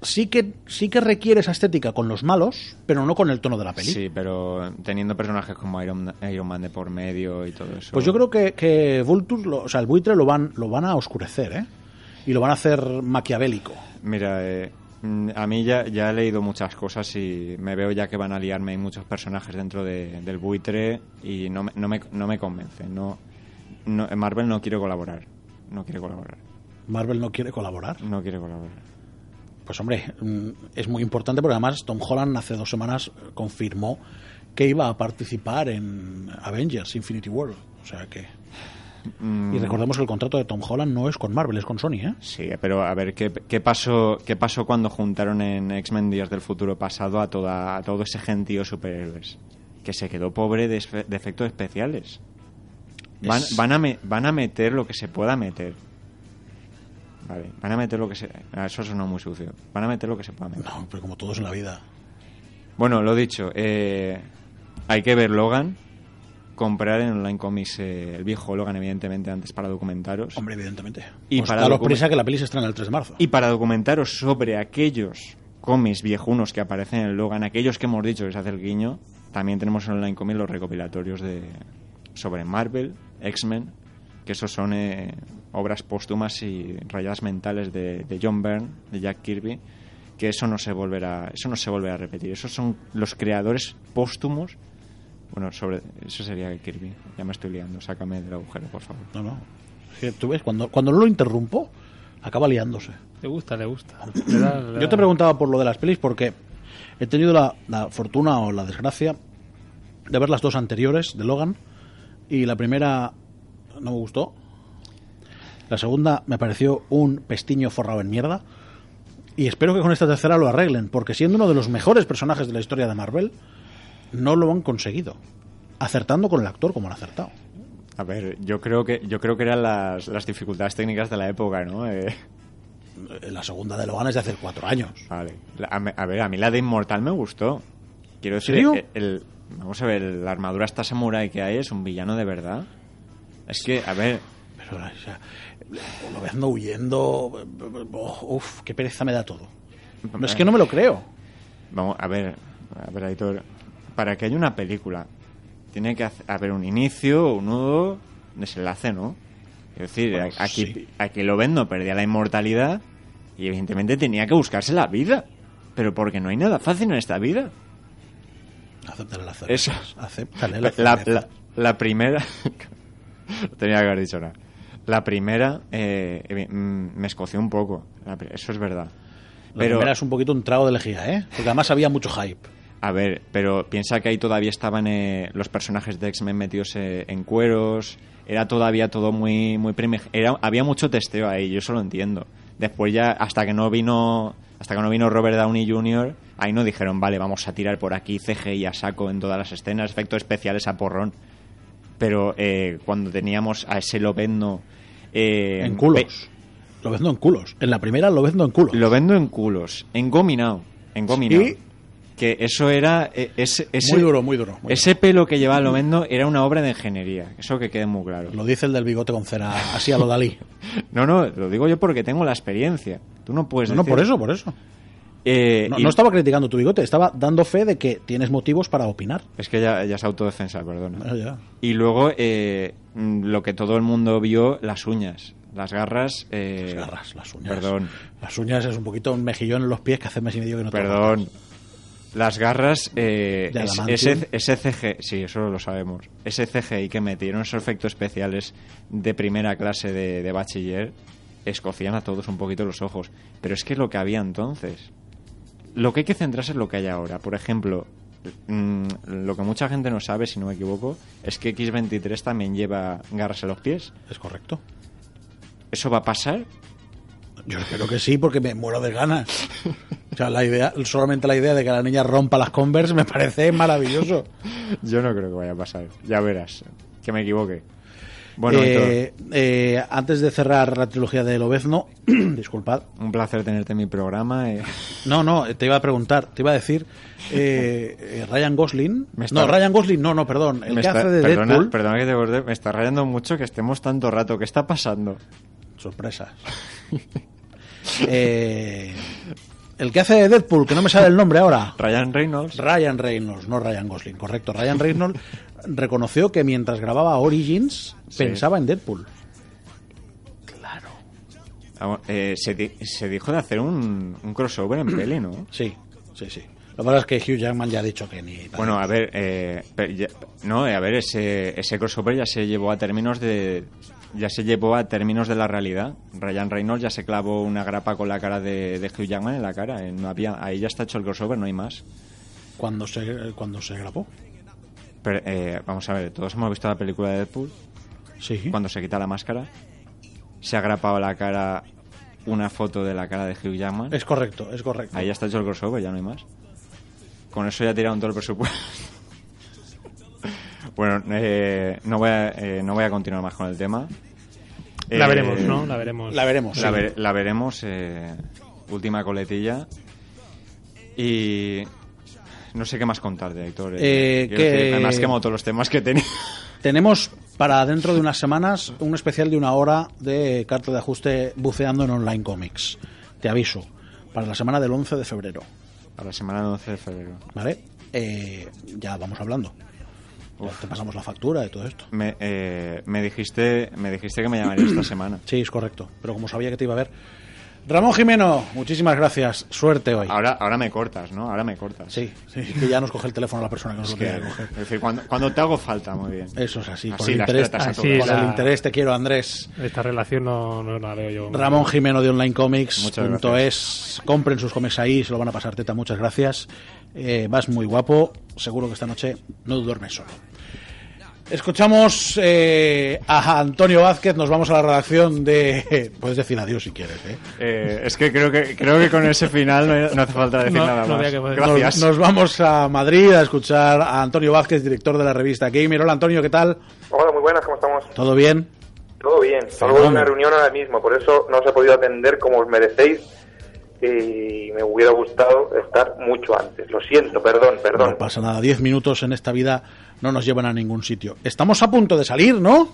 sí que, sí que requiere esa estética con los malos, pero no con el tono de la peli. Sí, pero teniendo personajes como Iron, Iron Man de por medio y todo eso... Pues yo creo que, que Vulture, lo- o sea, el buitre lo van, lo van a oscurecer, ¿eh? Y lo van a hacer maquiavélico. Mira, eh, a mí ya, ya he leído muchas cosas y me veo ya que van a liarme hay muchos personajes dentro de- del buitre y no me, no me, no me convence. No, no, Marvel no quiere colaborar. No quiere colaborar. Marvel no quiere colaborar. No quiere colaborar. Pues hombre, mm, es muy importante porque además Tom Holland hace dos semanas eh, confirmó que iba a participar en Avengers Infinity War. O sea que... Mm, Y recordemos que el contrato de Tom Holland no es con Marvel, es con Sony, ¿eh? Sí, pero a ver, ¿qué, qué pasó, ¿qué pasó cuando juntaron en X-Men Días del Futuro Pasado a, toda, a todo ese gentío superhéroes? Que se quedó pobre de, efectos especiales. Van, Es- van, a me- van a meter lo que se pueda meter. Vale, van a meter lo que se... ah, Eso suena muy sucio. Van a meter lo que se pueda meter. No, pero como todos en la vida. Bueno, lo dicho, eh, hay que ver Logan, comprar en Online Comics eh, el viejo Logan, evidentemente, antes para documentaros. Hombre, evidentemente. Y pues para prisa que la peli se estrena el 3 de marzo. Y para documentaros sobre aquellos cómics viejunos que aparecen en el Logan, aquellos que hemos dicho que se hace el guiño, también tenemos en Online Comics los recopilatorios de sobre Marvel, X-Men, que esos son eh, obras póstumas y rayadas mentales de, de John Byrne, de Jack Kirby, que eso no se volverá, eso no se volverá a repetir. Esos son los creadores póstumos. Bueno, sobre eso sería Kirby. Ya me estoy liando, sácame del agujero, por favor. No, no. Tú ves, cuando, cuando no lo interrumpo, acaba liándose. Le gusta, le gusta. Le da- le Yo te preguntaba por lo de las pelis porque he tenido la, la fortuna o la desgracia de ver las dos anteriores de Logan y la primera no me gustó. La segunda me pareció un pestiño forrado en mierda. Y espero que con esta tercera lo arreglen, porque siendo uno de los mejores personajes de la historia de Marvel, no lo han conseguido. Acertando con el actor como han acertado. A ver, yo creo que yo creo que eran las, las dificultades técnicas de la época, ¿no? Eh, Eh, La segunda de Logan es de hace cuatro años. vale. A, ver, a mí la de Inmortal me gustó. Quiero decir, serio? el, el- vamos a ver, la armadura esta samurai que hay es un villano de verdad. Es que, a ver, Pero, o sea, lo ves no huyendo. oh, uf, qué pereza me da todo. No, es que no me lo creo. vamos a ver, a ver, Aitor, para que haya una película tiene que haber un inicio, un nudo, desenlace, ¿no? Es decir, Bueno, aquí, sí. aquí lo vendo, perdía la inmortalidad y evidentemente tenía que buscarse la vida. Pero porque no hay nada fácil en esta vida. Acéptale la cerveza. Eso. Acéptale La, la la, primera. no tenía que haber dicho nada. La primera eh, mm, me escoció un poco. Eso es verdad. La Pero, primera es un poquito un trago de lejía, ¿eh? Porque además había mucho hype. A ver, pero piensa que ahí todavía estaban eh, los personajes de X-Men metidos eh, en cueros. Era todavía todo muy, muy Era, había mucho testeo ahí, yo eso lo entiendo. Después ya, hasta que no vino. Hasta que no vino Robert Downey Jr., ahí no dijeron, vale, vamos a tirar por aquí CGI a saco en todas las escenas, efectos especiales a porrón. Pero eh, cuando teníamos a ese Lobezno... eh, en culos. Lo vendo en culos. En la primera lo vendo en culos. Lo vendo en culos, engominado, engominado. Que eso era... eh, ese, ese- muy duro, muy duro. muy ese pelo que llevaba Lobezno era una obra de ingeniería, eso que quede muy claro. Lo dice el del bigote con cera, así a lo Dalí. No, no, lo digo yo porque tengo la experiencia. Tú no puedes no, no, decir- por eso, por eso. Eh, No, y- no estaba criticando tu bigote, estaba dando fe de que tienes motivos para opinar. Es que ya, ya es autodefensa, perdona. Ah, ya. Y luego, eh, mm, lo que todo el mundo vio, las uñas. Las garras... eh, Las garras, las uñas. Perdón, Las uñas es un poquito un mejillón en los pies que hace mes y medio que no te perdón. Las garras, eh, es- ese, ese CG, sí, eso lo sabemos. Ese CGI que metieron, esos efectos especiales de primera clase de, de bachiller, escocían a todos un poquito los ojos. Pero es que lo que había entonces. Lo que hay que centrarse es lo que hay ahora. Por ejemplo, mm, lo que mucha gente no sabe, si no me equivoco, es que X23 también lleva garras en los pies. Es correcto. ¿Eso va a pasar? Yo espero que sí, porque me muero de ganas. O sea, la idea, solamente la idea de que la niña rompa las Converse me parece maravilloso. Yo no creo que vaya a pasar. Ya verás. Que me equivoque. Bueno, Eh, eh, antes de cerrar la trilogía de Lobezno, disculpad. Un placer tenerte en mi programa. eh. No, no, te iba a preguntar, te iba a decir, Ryan Gosling. Me está- No, Ryan Gosling, no, no, perdón. El Me que está- hace de perdona, Deadpool. perdona que te corte, me está rayando mucho que estemos tanto rato. ¿Qué está pasando? Sorpresas. Eh, el que hace de Deadpool, que no me sale el nombre ahora. Ryan Reynolds. Ryan Reynolds, no Ryan Gosling, correcto. Ryan Reynolds reconoció que mientras grababa Origins Sí. pensaba en Deadpool. Vamos, eh, se, di- se dijo de hacer un, un crossover en peli, ¿no? Sí, sí, sí. Lo que pasa es que Hugh Jackman ya ha dicho que ni. Bueno, a ver, eh, ya- no, eh, a ver, ese, ese crossover ya se llevó a términos de ya se llevó a términos de la realidad. Ryan Reynolds ya se clavó una grapa con la cara de, de Hugh Jackman en la cara. eh, No había, ahí ya está hecho el crossover, no hay más. cuando se, cuando se grabó. Pero, eh, vamos a ver, todos hemos visto la película de Deadpool. Sí. Cuando se quita la máscara, se ha grapado la cara una foto de la cara de Hugh Jackman. Es correcto, es correcto. Ahí ya está hecho el crossover, ya no hay más. Con eso ya tiraron todo el presupuesto. Bueno, eh, no, voy a, eh, no voy a continuar más con el tema. La Eh, veremos, ¿no? La veremos. La veremos. La, sí. ver- la veremos. eh, última coletilla. Y. No sé qué más contar de Héctor. Eh, quiero que- decir, además, quemado todos los temas que tenía. Tenemos para dentro de unas semanas un especial de una hora de carta de ajuste buceando en online comics. Te aviso. Para la semana del 11 de febrero. A la semana del 11 de febrero. ¿Vale? Eh, ya vamos hablando. Ya te pasamos la factura y todo esto. Me, eh, me dijiste me dijiste que me llamarías esta semana. Sí, es correcto. Pero como sabía que te iba a ver. Ramón Jimeno, muchísimas gracias. Suerte hoy. Ahora, ahora me cortas, ¿no? Ahora me cortas. Sí, sí, que ya nos coge el teléfono la persona que nos Es lo que- quiere coger. es decir, cuando, cuando te hago falta, muy bien. Eso es así. Por Así el interés, Así la- el interés te quiero, Andrés. Esta relación no, no la veo yo. Ramón Jimeno de Online Comics. Muchas punto es. Compren sus cómics ahí, se lo van a pasar teta. Muchas gracias. Eh, vas muy guapo. Seguro que esta noche no duermes solo. Escuchamos eh, a Antonio Vázquez. Nos vamos a la redacción de. Puedes decir adiós si quieres. ¿eh? Eh, es que creo que creo que con ese final no, hace falta decir No, nada no más. Gracias. Nos, nos vamos a Madrid a escuchar a Antonio Vázquez, director de la revista Gamer. Hola Antonio, ¿qué tal? Hola, muy buenas, ¿cómo estamos? ¿Todo bien? Todo bien. Salgo de una reunión ahora mismo, por eso no os he podido atender como os merecéis y me hubiera gustado estar mucho antes. Lo siento, perdón, perdón. No pasa nada. Diez minutos en esta vida no nos llevan a ningún sitio. Estamos a punto de salir, ¿no?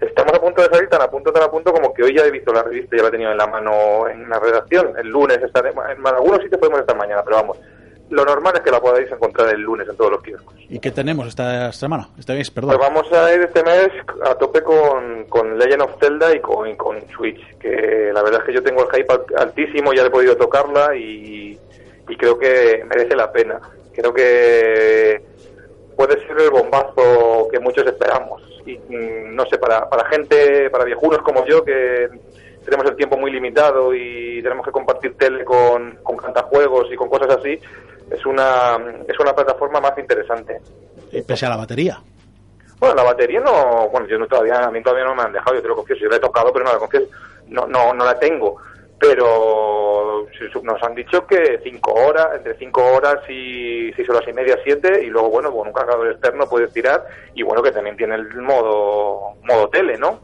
Estamos a punto de salir tan a punto, tan a punto como que hoy ya he visto la revista, ya la he tenido en la mano en la redacción. El lunes estaremos, en algunos sitios podemos estar mañana, pero vamos. Lo normal es que la podáis encontrar el lunes en todos los kioscos. ¿Y qué tenemos esta semana? Este mes, perdón. Pues vamos a ir este mes a tope con, con Legend of Zelda y con, y con Switch, que la verdad es que yo tengo el hype al- altísimo, ya he podido tocarla y, y creo que merece la pena. Creo que puede ser el bombazo que muchos esperamos. Y mm, no sé, para, para gente, para viejunos como yo, que tenemos el tiempo muy limitado y tenemos que compartir tele con, con cantajuegos y con cosas así, es una, es una plataforma más interesante. Y pese a la batería. Bueno, la batería no, bueno, yo no todavía, a mí todavía no me han dejado, yo te lo confieso, yo la he tocado, pero no la confieso, no, no, no la tengo. Pero nos han dicho que cinco horas, entre cinco horas y seis horas y media, siete, y luego, bueno, con un cargador externo puedes tirar, y bueno, que también tiene el modo, modo tele, ¿no?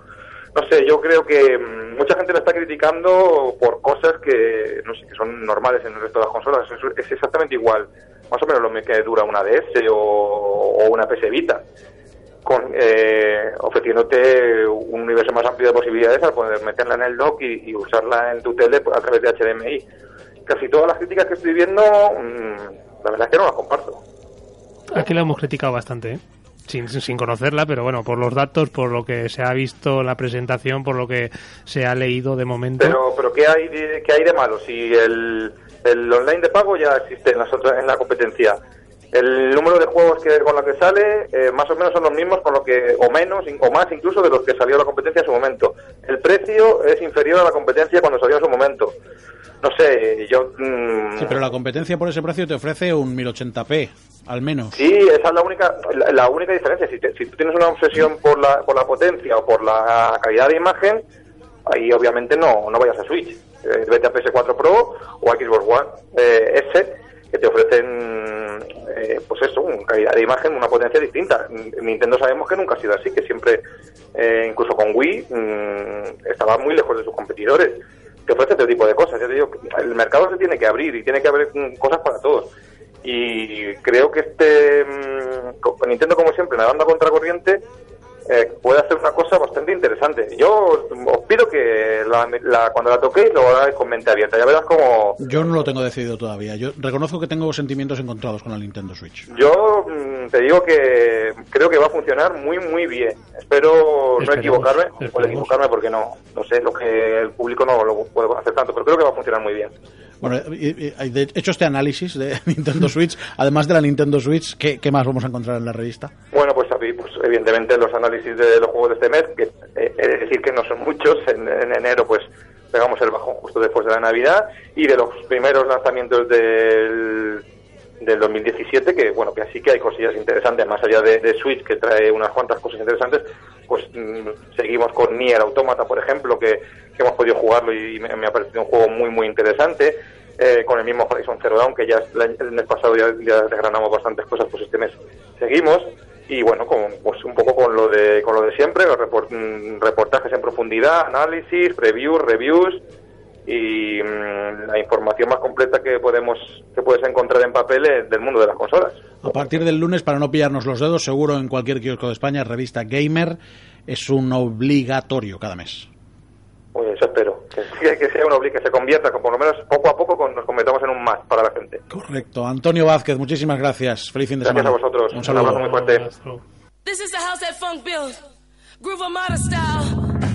No sé, yo creo que mm, mucha gente la está criticando por cosas que, no sé, que son normales en el resto de las consolas. Es, exactamente igual, más o menos lo que dura una DS o, o una PS Vita con, eh, ofreciéndote un universo más amplio de posibilidades al poder meterla en el dock y, usarla en tu tele a través de HDMI. casi todas las críticas que estoy viendo, mm, la verdad es que no las comparto. Aquí la hemos criticado bastante, ¿eh? Sin, sin conocerla, pero bueno, por los datos, por lo que se ha visto la presentación, por lo que se ha leído de momento. Pero, pero ¿qué hay de, qué hay de malo? Si el, el online de pago ya existe en, en la competencia. El número de juegos que con los que sale eh, más o menos son los mismos con lo que o menos o más incluso de los que salió la competencia en su momento. El precio es inferior a la competencia cuando salió en su momento. No sé, yo mm, Sí, pero la competencia por ese precio te ofrece un 1080p, al menos. Sí, esa es la única, la, la única diferencia. Si, te- si tú tienes una obsesión por la, por la potencia o por la calidad de imagen, ahí obviamente no, no vayas a Switch. Eh, vete a PS4 Pro o a Xbox One eh, S, que te ofrecen, eh, pues eso, una calidad de imagen, una potencia distinta. Nintendo sabemos que nunca ha sido así, que siempre, eh, incluso con Wii, mm, estaba muy lejos de sus competidores. Te ofrece este tipo de cosas. Ya te digo, el mercado se tiene que abrir y tiene que haber cosas para todos y creo que este mm, co- Nintendo como siempre nadando a contracorriente eh, puede hacer una cosa bastante interesante yo os, os pido que la, la- cuando la toquéis lo hagáis con mente abierta ya verás como Yo no lo tengo decidido todavía. Yo reconozco que tengo sentimientos encontrados con el Nintendo Switch. yo mm, te digo que creo que va a funcionar muy muy bien espero no equivocarme esperemos. equivocarme porque no no sé lo que el público no lo puede hacer tanto pero creo que va a funcionar muy bien Bueno, de hecho este análisis de Nintendo Switch, además de la Nintendo Switch, ¿qué, más vamos a encontrar en la revista? Bueno, pues, pues evidentemente los análisis de los juegos de este mes, que eh, de decir que no son muchos, en, en enero pues pegamos el bajón justo después de la Navidad, y de los primeros lanzamientos del, del 2017, que bueno, que así que hay cosillas interesantes, más allá de, de Switch, que trae unas cuantas cosas interesantes, pues mm, seguimos con Nier Automata, por ejemplo, que, que hemos podido jugarlo y me, ha parecido un juego muy, muy interesante. Eh, con el mismo Horizon Zero Dawn, que ya el, mes pasado ya, desgranamos bastantes cosas, pues este mes seguimos. Y bueno, con, pues un poco con lo de, con lo de siempre, report- mm, reportajes en profundidad, análisis, previews, reviews y mm, la información más completa que podemos que puedes encontrar en papel es del mundo de las consolas. A partir del lunes, para no pillarnos los dedos, seguro en cualquier kiosco de España, revista Gamer es un obligatorio cada mes. Pues eso espero, que, que sea un obli- que se convierta, que por lo menos poco a poco nos convirtamos en un más para la gente. Correcto. Antonio Vázquez, muchísimas gracias. Feliz fin de Gracias semana. a vosotros. Un Un saludo. abrazo muy fuerte. Hasta luego. This is the house that funk builds. Groove Armada style.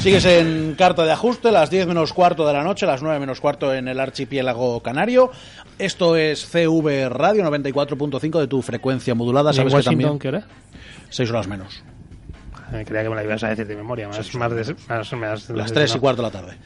Sigues en carta de ajuste, las 10 menos cuarto de la noche, las 9 menos cuarto en el archipiélago canario. Esto es CV Radio 94.5 de tu frecuencia modulada. ¿Y en Sabes que también qué hora? 6 horas menos. Eh, creía que me la ibas a decir de memoria, más, más, de, más, más- Las no. 3 y cuarto de la tarde.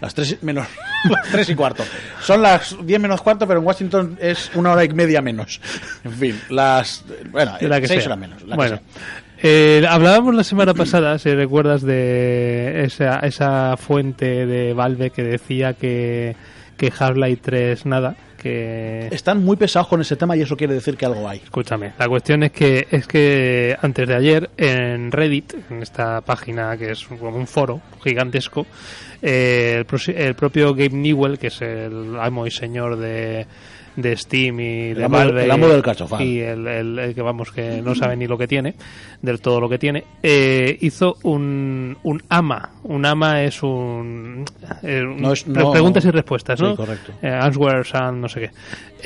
Las 3 menos. las 3 y cuarto. Son las 10 menos cuarto, pero en Washington es una hora y media menos. En fin, las. Bueno, La que 6 sea. horas menos. la que bueno, sea. Eh, hablábamos la semana pasada, si recuerdas, de esa, esa fuente de Valve que decía que, que Half-Life 3 nada, que... Están muy pesados con ese tema y eso quiere decir que algo hay. Escúchame, la cuestión es que es que antes de ayer en Reddit, en esta página que es como un foro gigantesco, eh, el, el propio Gabe Newell, que es el amo y señor de, de Steam y El de amo- Valve el amo del cachofán. y el, el- el que vamos que no sabe ni lo que tiene, del todo lo que tiene, eh, hizo un, un AMA. Un AMA es un, eh, No es- no- preguntas y respuestas, ¿no? Sí, correcto. eh, answers and no sé qué.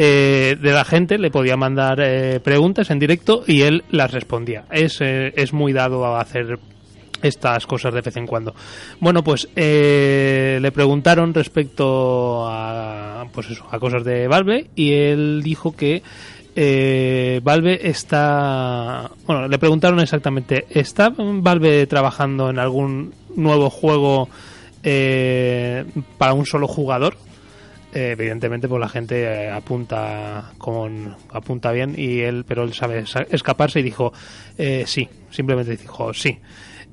De la gente le podía mandar eh, preguntas en directo y él las respondía. Es, eh, es muy dado a hacer estas cosas de vez en cuando. Bueno, pues eh, le preguntaron respecto a, pues eso, a cosas de Valve y él dijo que eh, Valve está... Bueno, le preguntaron exactamente, ¿está Valve trabajando en algún nuevo juego eh, para un solo jugador? Eh, evidentemente pues la gente eh, apunta con apunta bien y él pero él sabe sa- escaparse y dijo eh, sí simplemente dijo sí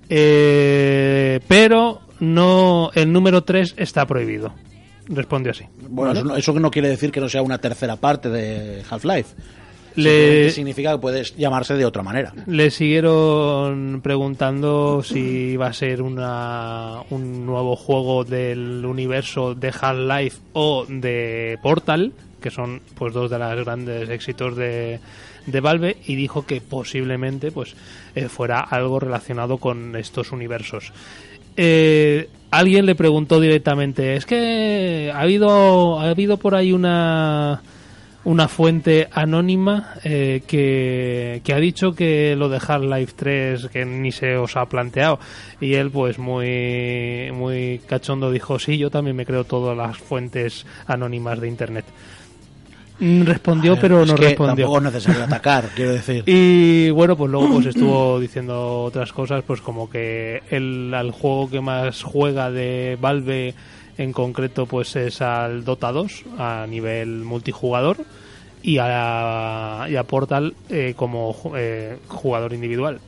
Eh, pero no el número 3 está prohibido respondió así Bueno, eso, no, eso no quiere decir que no sea una tercera parte de Half-Life. Le- significa que puedes llamarse de otra manera. Le siguieron preguntando si iba a ser una, un nuevo juego del universo de Half-Life o de Portal, que son pues dos de los grandes éxitos de, de Valve y dijo que posiblemente pues eh, fuera algo relacionado con estos universos. Eh, alguien le preguntó directamente, es que ha habido, ha habido por ahí una una fuente anónima eh, que, que ha dicho que lo de Half-Life 3 que ni se os ha planteado y él pues muy muy cachondo dijo sí yo también me creo todas las fuentes anónimas de internet respondió Joder, pero es no que respondió Tampoco es necesario atacar, quiero decir. y bueno, pues luego pues estuvo diciendo otras cosas, pues como que el al juego que más juega de Valve en concreto pues es al Dota 2 a nivel multijugador y a, y a Portal eh, como eh, jugador individual.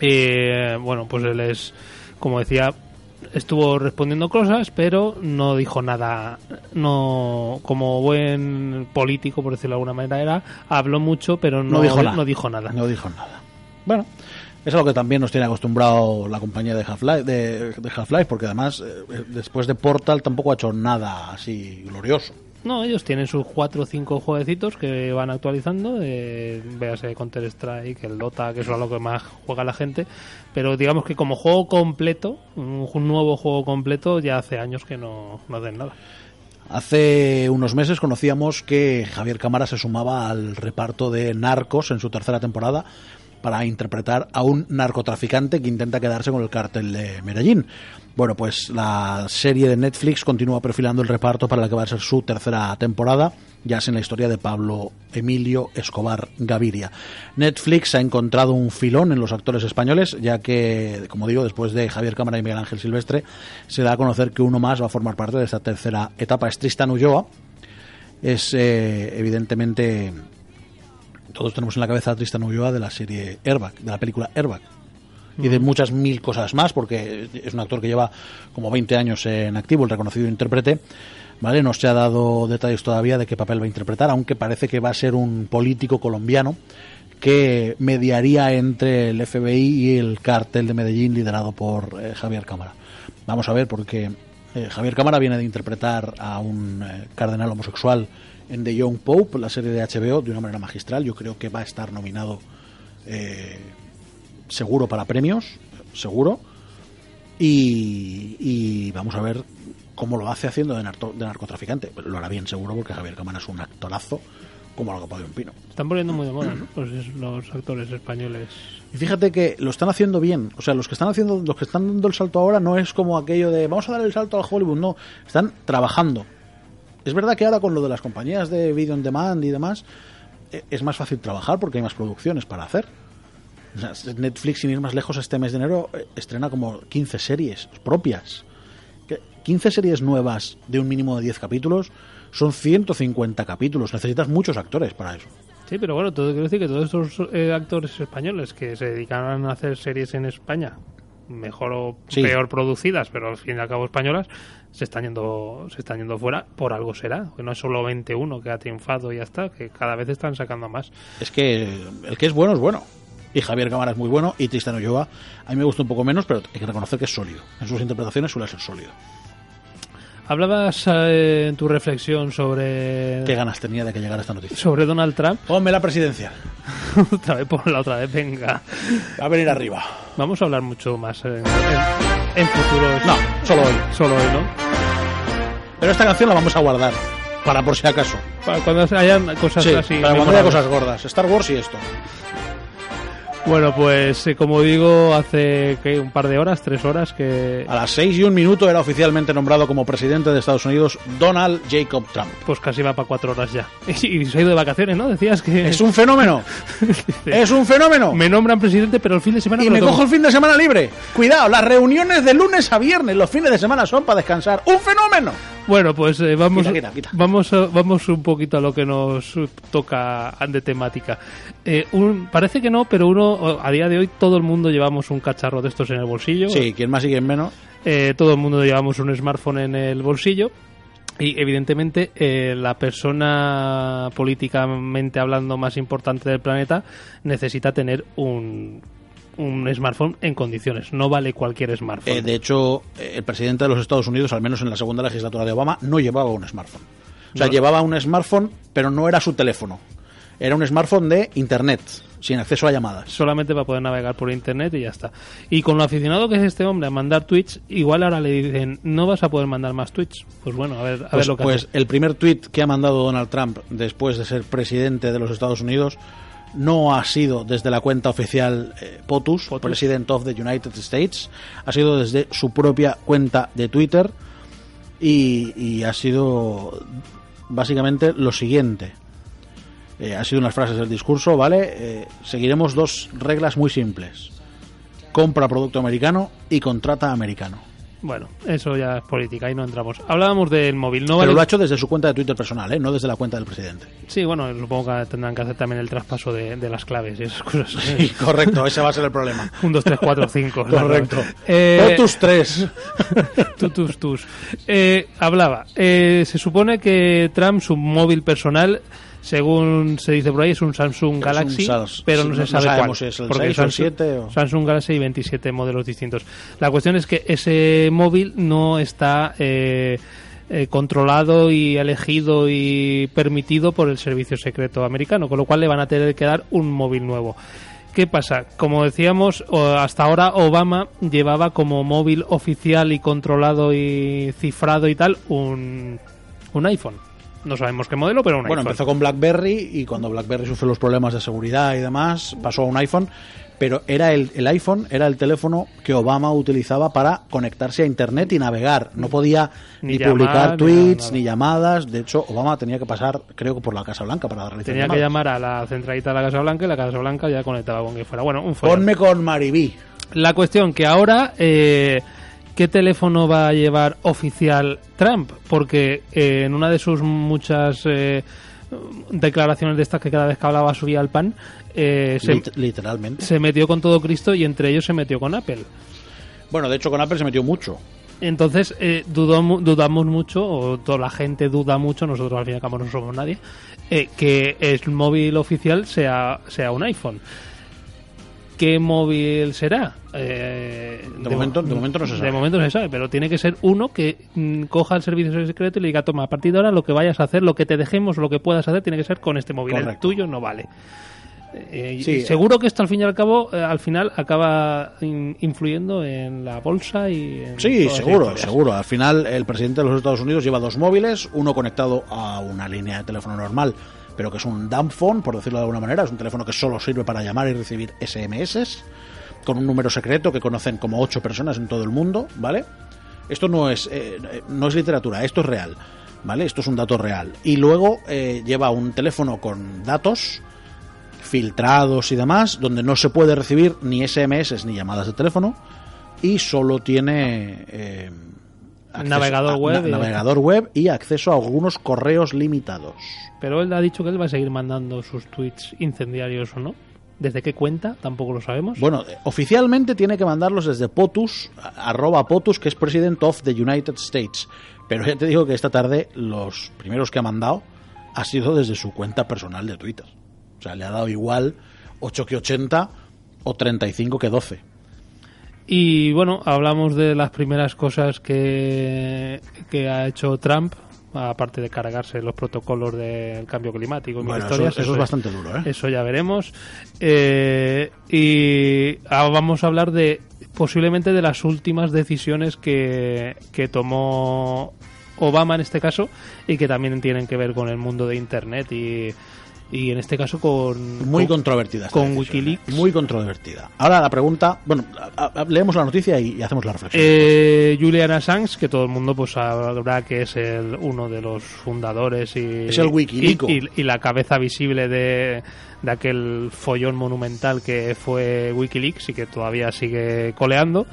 Eh, bueno, pues él es, como decía, estuvo respondiendo cosas, pero no dijo nada. No, como buen político, por decirlo de alguna manera, era, habló mucho, pero no, No dijo nada. no dijo nada. No dijo nada. Bueno, es algo que también nos tiene acostumbrado la compañía de Half-Life, de, porque además eh, después de Portal tampoco ha hecho nada así glorioso. No, ellos tienen sus cuatro o cinco jueguecitos que van actualizando, eh, véase Counter Strike, el Dota, que es lo que más juega la gente, pero digamos que como juego completo, un, un nuevo juego completo, ya hace años que no, no hacen nada. Hace unos meses conocíamos que Javier Cámara se sumaba al reparto de Narcos en su tercera temporada para interpretar a un narcotraficante que intenta quedarse con el cártel de Medellín. Bueno, pues la serie de Netflix continúa perfilando el reparto para la que va a ser su tercera temporada, ya es en la historia de Pablo Emilio Escobar Gaviria. Netflix ha encontrado un filón en los actores españoles, ya que, como digo, después de Javier Cámara y Miguel Ángel Silvestre, se da a conocer que uno más va a formar parte de esta tercera etapa. Es Tristan Ulloa, es eh, evidentemente todos tenemos en la cabeza a Tristan Ulloa de la serie Airbag, de la película Airbag. Y de muchas mil cosas más, porque es un actor que lleva como 20 años en activo, el reconocido intérprete. ¿Vale? No se ha dado detalles todavía de qué papel va a interpretar, aunque parece que va a ser un político colombiano que mediaría entre el FBI y el cártel de Medellín liderado por eh, Javier Cámara. Vamos a ver, porque eh, Javier Cámara viene de interpretar a un eh, cardenal homosexual en The Young Pope, la serie de HBO, de una manera magistral. Yo creo que va a estar nominado eh, seguro para premios, seguro. Y, y vamos a ver cómo lo hace haciendo de, narco- de narcotraficante. Lo hará bien seguro porque Javier Cámara es un actorazo como la copa de un pino. Están poniendo muy de moda, ¿no? Pues es- los actores españoles. Y fíjate que lo están haciendo bien. O sea, los que están haciendo, los que están dando el salto ahora no es como aquello de vamos a dar el salto al Hollywood, no. Están trabajando. Es verdad que ahora con lo de las compañías de video on demand y demás, eh, es más fácil trabajar porque hay más producciones para hacer. Netflix, sin ir más lejos, este mes de enero eh, estrena como 15 series propias. Que 15 series nuevas de un mínimo de 10 capítulos son 150 capítulos. Necesitas muchos actores para eso. Sí, pero bueno, todo quiero decir que todos estos eh, actores españoles que se dedicaron a hacer series en España, mejor o Sí. peor producidas, pero al fin y al cabo españolas, se están yendo se están yendo fuera, por algo será, que no es solo 21 que ha triunfado y ya está, que cada vez están sacando más. es que el que es bueno es bueno. Y Javier Cámara es muy bueno y Tristan Ulloa a mí me gusta un poco menos, pero hay que reconocer que es sólido. En sus interpretaciones suele ser sólido. Hablabas eh, en tu reflexión sobre Qué ganas tenía de que llegara esta noticia. sobre Donald Trump. Ponme la presidencia. otra vez por la otra vez, venga. A venir arriba. Vamos a hablar mucho más en, en, en futuros. No, solo hoy. Solo hoy, ¿no? Pero esta canción la vamos a guardar. Para por si acaso. Para cuando hayan cosas Sí, así. para cuando haya cosas gordas. Star Wars y esto. Bueno, pues eh, como digo, hace ¿qué? un par de horas, tres horas que A las 6 y un minuto era oficialmente nombrado como presidente de Estados Unidos Donald Jacob Trump. pues casi va para cuatro horas ya. Y, se ha ido de vacaciones, ¿no? Decías que Es un fenómeno. es un fenómeno. me nombran presidente, pero el fin de semana Y me cojo el fin de semana libre. Cuidado, las reuniones de lunes a viernes, los fines de semana son para descansar. ¡Un fenómeno! Bueno, pues eh, vamos, Quita, quita, quita. vamos, a- vamos un poquito a lo que nos toca de temática. Eh, un, parece que no, pero uno a día de hoy todo el mundo llevamos un cacharro de estos en el bolsillo. Sí, quien más y quien menos. Eh, todo el mundo llevamos un smartphone en el bolsillo y evidentemente eh, la persona políticamente hablando más importante del planeta necesita tener un, un smartphone en condiciones. No vale cualquier smartphone. Eh, de hecho, el presidente de los Estados Unidos, al menos en la segunda legislatura de Obama, no llevaba un smartphone. O sea, No. llevaba un smartphone, pero no era su teléfono. Era un smartphone de internet, sin acceso a llamadas. solamente para poder navegar por internet y ya está. Y con lo aficionado que es este hombre a mandar tweets, igual ahora le dicen, no vas a poder mandar más tweets. Pues bueno, a ver, a ver Pues, lo que pues hace. el primer tweet que ha mandado Donald Trump después de ser presidente de los Estados Unidos no ha sido desde la cuenta oficial eh, POTUS, President of the United States, ha sido desde su propia cuenta de Twitter y, y ha sido básicamente lo siguiente. Eh, ha sido unas frases del discurso, ¿vale? Eh, seguiremos dos reglas muy simples. Compra producto americano y contrata americano. Bueno, eso ya es política, ahí no entramos. Hablábamos del móvil, no Pero lo ha hecho desde su cuenta de Twitter personal, ¿eh? no desde la cuenta del presidente. Sí, bueno, supongo que tendrán que hacer también el traspaso de, de las claves y esas cosas. Sí, correcto, ese va a ser el problema. 1, 2, 3, 4, 5. Correcto. Eh, Potus 3. tú, tus, tus. Eh, hablaba. Eh, se supone que Trump, su móvil personal, según se dice por ahí, es un Samsung Galaxy, un pero no se sabe cuál. si es el porque 6 o el Samsung- 7 o- Samsung Galaxy y 27 modelos distintos. La cuestión es que ese móvil no está eh, eh, controlado y elegido y permitido por el servicio secreto americano, con lo cual le van a tener que dar un móvil nuevo. ¿Qué pasa? Como decíamos, hasta ahora Obama llevaba como móvil oficial y controlado y cifrado y tal un, un iPhone. No sabemos qué modelo, pero un Bueno, iPhone. empezó con BlackBerry y cuando BlackBerry sufrió los problemas de seguridad y demás, pasó a un iPhone. Pero era el, el iPhone era el teléfono que Obama utilizaba para conectarse a Internet y navegar. No podía Ni ni, llamar, publicar tweets, ni llamadas. De hecho, Obama tenía que pasar, creo que por la Casa Blanca para realizar Tenía que llamadas. llamar a la centralita de la Casa Blanca y la Casa Blanca ya conectaba con que fuera. Bueno, un. Ponme con Maribí. La cuestión que ahora, eh, ¿qué teléfono va a llevar oficial Trump? Porque eh, en una de sus muchas eh, declaraciones de estas que cada vez que hablaba subía al pan, eh, se, Lit- literalmente. se metió con todo Cristo y entre ellos se metió con Apple. Bueno, de hecho con Apple se metió mucho. Entonces, eh, dudó mu- dudamos mucho, o toda la gente duda mucho, nosotros al fin y al cabo no somos nadie, eh, que el móvil oficial sea, sea un iPhone. ¿Qué móvil será? Eh, De momento- de momento no se sabe. De momento no se sabe, pero tiene que ser uno que mm, coja el servicio secreto y le diga, toma, a partir de ahora lo que vayas a hacer, lo que te dejemos, lo que puedas hacer, tiene que ser con este móvil. El tuyo no vale. Eh, Sí. seguro que esto al fin y al cabo, eh, al final acaba in- influyendo en la bolsa y en Sí, seguro, seguro. Al final, el presidente de los Estados Unidos lleva dos móviles, uno conectado a una línea de teléfono normal, pero que es un dumb phone, por decirlo de alguna manera. Es un teléfono que solo sirve para llamar y recibir SMS, con un número secreto que conocen como ocho personas en todo el mundo, ¿vale? Esto no es, eh, no es literatura, esto es real, ¿vale? Esto es un dato real. Y luego eh, lleva un teléfono con datos filtrados y demás, donde no se puede recibir ni SMS ni llamadas de teléfono y solo tiene eh, Navegador a- web na- y- navegador web y acceso a algunos correos limitados. Pero él ha dicho que él va a seguir mandando sus tweets incendiarios o no. ¿Desde qué cuenta? Tampoco lo sabemos. Bueno, oficialmente tiene que mandarlos desde POTUS, arroba POTUS, que es President of the United States. Pero ya te digo que esta tarde los primeros que ha mandado ha sido desde su cuenta personal de Twitter. O sea, le ha dado igual 8 que 80 o 35 que 12. Y bueno, hablamos de las primeras cosas que, que ha hecho Trump, aparte de cargarse los protocolos del cambio climático y Bueno, eso, historias. eso es bastante duro, ¿eh? Eso ya veremos. Eh, y vamos a hablar de posiblemente de las últimas decisiones que, que tomó Obama en este caso y que también tienen que ver con el mundo de Internet y, y en este caso con... Muy con- controvertida. con decisión, Wikileaks. ¿eh? Muy controvertida. Ahora la pregunta, bueno, a- a- leemos la noticia y, y hacemos la reflexión. Eh, Julian Assange, que todo el mundo pues sabrá que es el, uno de los fundadores y, Es el Wikilico. y, y- y la cabeza visible de, de aquel follón monumental que fue Wikileaks y que todavía sigue coleando,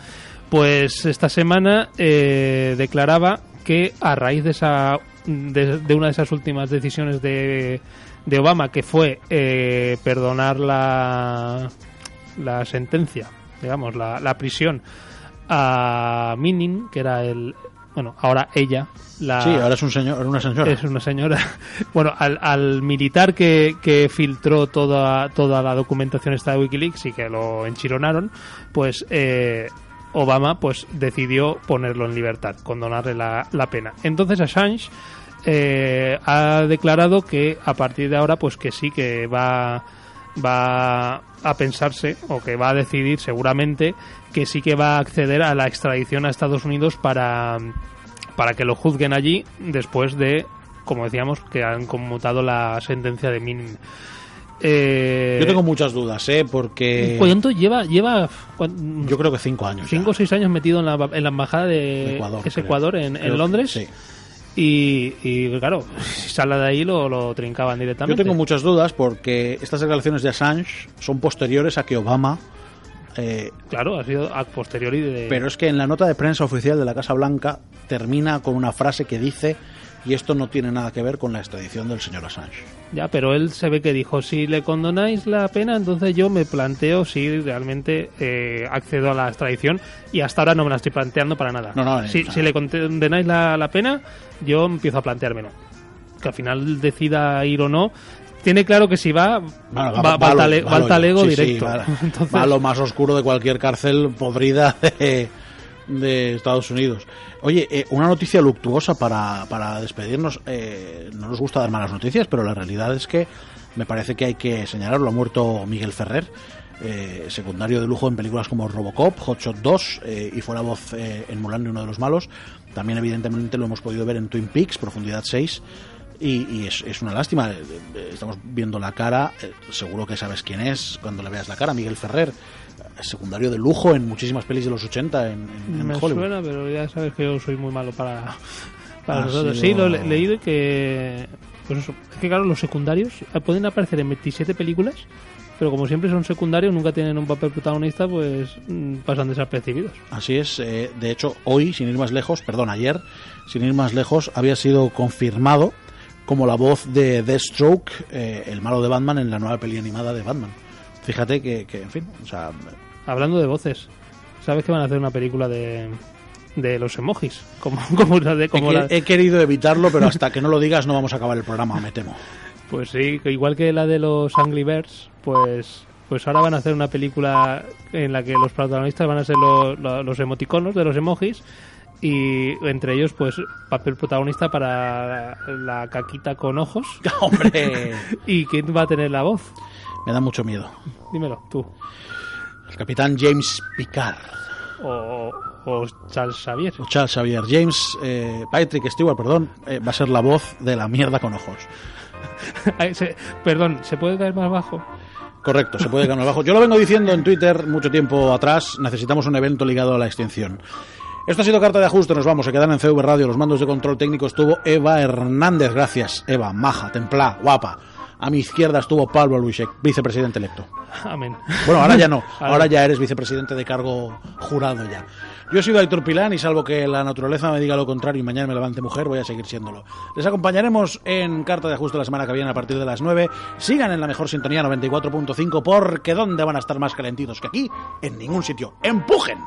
pues esta semana eh, declaraba que a raíz de esa de, de una de esas últimas decisiones de, de Obama, que fue eh, perdonar la, la sentencia, digamos, la, la prisión a Minin, que era el. Bueno, ahora ella. La, sí, ahora es un señor, una señora. es una señora. Bueno, al, al militar que, que filtró toda, toda la documentación esta de Wikileaks y que lo enchironaron, pues eh, Obama pues decidió ponerlo en libertad, condonarle la, la pena. Entonces Assange eh, ha declarado que a partir de ahora, pues que sí que va va a pensarse o que va a decidir seguramente que sí que va a acceder a la extradición a Estados Unidos para, para que lo juzguen allí después de, como decíamos, que han conmutado la sentencia de Min. Eh, Yo tengo muchas dudas, ¿eh? Porque ¿Cuánto lleva? lleva yo creo que cinco años. ya. cinco o seis años metido en la, en la embajada de Ecuador, es. Ecuador en, en Creo que Londres sí. Y, y claro si sale de ahí lo, lo trincaban Yo directamente tengo muchas dudas porque estas declaraciones de Assange son posteriores a que Obama. eh, claro ha sido a posteriori de pero es que en la nota de prensa oficial de la Casa Blanca termina con una frase que dice y esto no tiene nada que ver con la extradición del señor Assange. Ya, pero él se ve que dijo, si le condonáis la pena, entonces yo me planteo si realmente eh, accedo a la extradición y hasta ahora no me la estoy planteando para nada. No, no, si, o sea- si le condenáis la, la pena, yo empiezo a planteármelo. Que al final decida ir o no. Tiene claro que si va, Bueno, va, va al va talego sí, sí, directo. va- Entonces, va a lo más oscuro de cualquier cárcel podrida de, de Estados Unidos. Oye, eh, una noticia luctuosa para, para despedirnos. eh, no nos gusta dar malas noticias, pero la realidad es que me parece que hay que señalarlo. Ha muerto Miguel Ferrer, eh, secundario de lujo en películas como Robocop, Hotshot 2 eh, y fue la voz eh, en Mulan de uno de los malos. También, evidentemente, lo hemos podido ver en Twin Peaks, Profundidad 6. Y, es, una lástima. eh, Estamos viendo la cara. Seguro que sabes quién es cuando le veas la cara. Miguel Ferrer, secundario de lujo en muchísimas pelis de los 80 en, en- en me Hollywood. suena, pero ya sabes que yo soy muy malo para, para nosotros. sido- Sí, lo he leído y que... Pues eso, es que claro, los secundarios eh, pueden aparecer en 27 películas, pero como siempre son secundarios, nunca tienen un papel protagonista, pues mm, pasan desapercibidos. Así es. eh, de hecho, hoy, sin ir más lejos, perdón, ayer, sin ir más lejos, había sido confirmado como la voz de Deathstroke, eh, el malo de Batman, en la nueva peli animada de Batman. Fíjate que, que, en fin, o sea, Hablando de voces, ¿sabes que van a hacer una película de, de los emojis? Como, como la de... he, Como que- la- he querido evitarlo, pero hasta que no lo digas no vamos a acabar el programa, me temo. Pues sí, igual que la de los Angry Birds, pues pues ahora van a hacer una película en la que los protagonistas van a ser lo- lo- los emoticonos de los emojis y entre ellos pues papel protagonista para la caquita con ojos ¡Hombre! y quién va a tener la voz Me da mucho miedo. dímelo tú El capitán James Picard. o, o Charles Xavier o Charles Xavier. James eh, Patrick Stewart, perdón, eh, va a ser la voz de la mierda con ojos. Se- perdón se puede caer más bajo Correcto, se puede ganar abajo. Yo lo vengo diciendo en Twitter mucho tiempo atrás, necesitamos un evento ligado a la extinción. Esto ha sido Carta de Ajuste, nos vamos, se quedan en CV Radio, los mandos de control técnico estuvo Eva Hernández, gracias, Eva, maja, templá, guapa. A mi izquierda estuvo Pablo Luisek, vicepresidente electo. amén Bueno, ahora ya no, Ahora- ya eres vicepresidente de cargo jurado ya. Yo he sido Héctor Pilán y salvo que la naturaleza me diga lo contrario y mañana me levante mujer, voy a seguir siéndolo. Les acompañaremos en Carta de Ajuste la semana que viene a partir de las 9. Sigan en la mejor sintonía 94.5 porque ¿dónde van a estar más calentitos que aquí? En ningún sitio. ¡Empujen!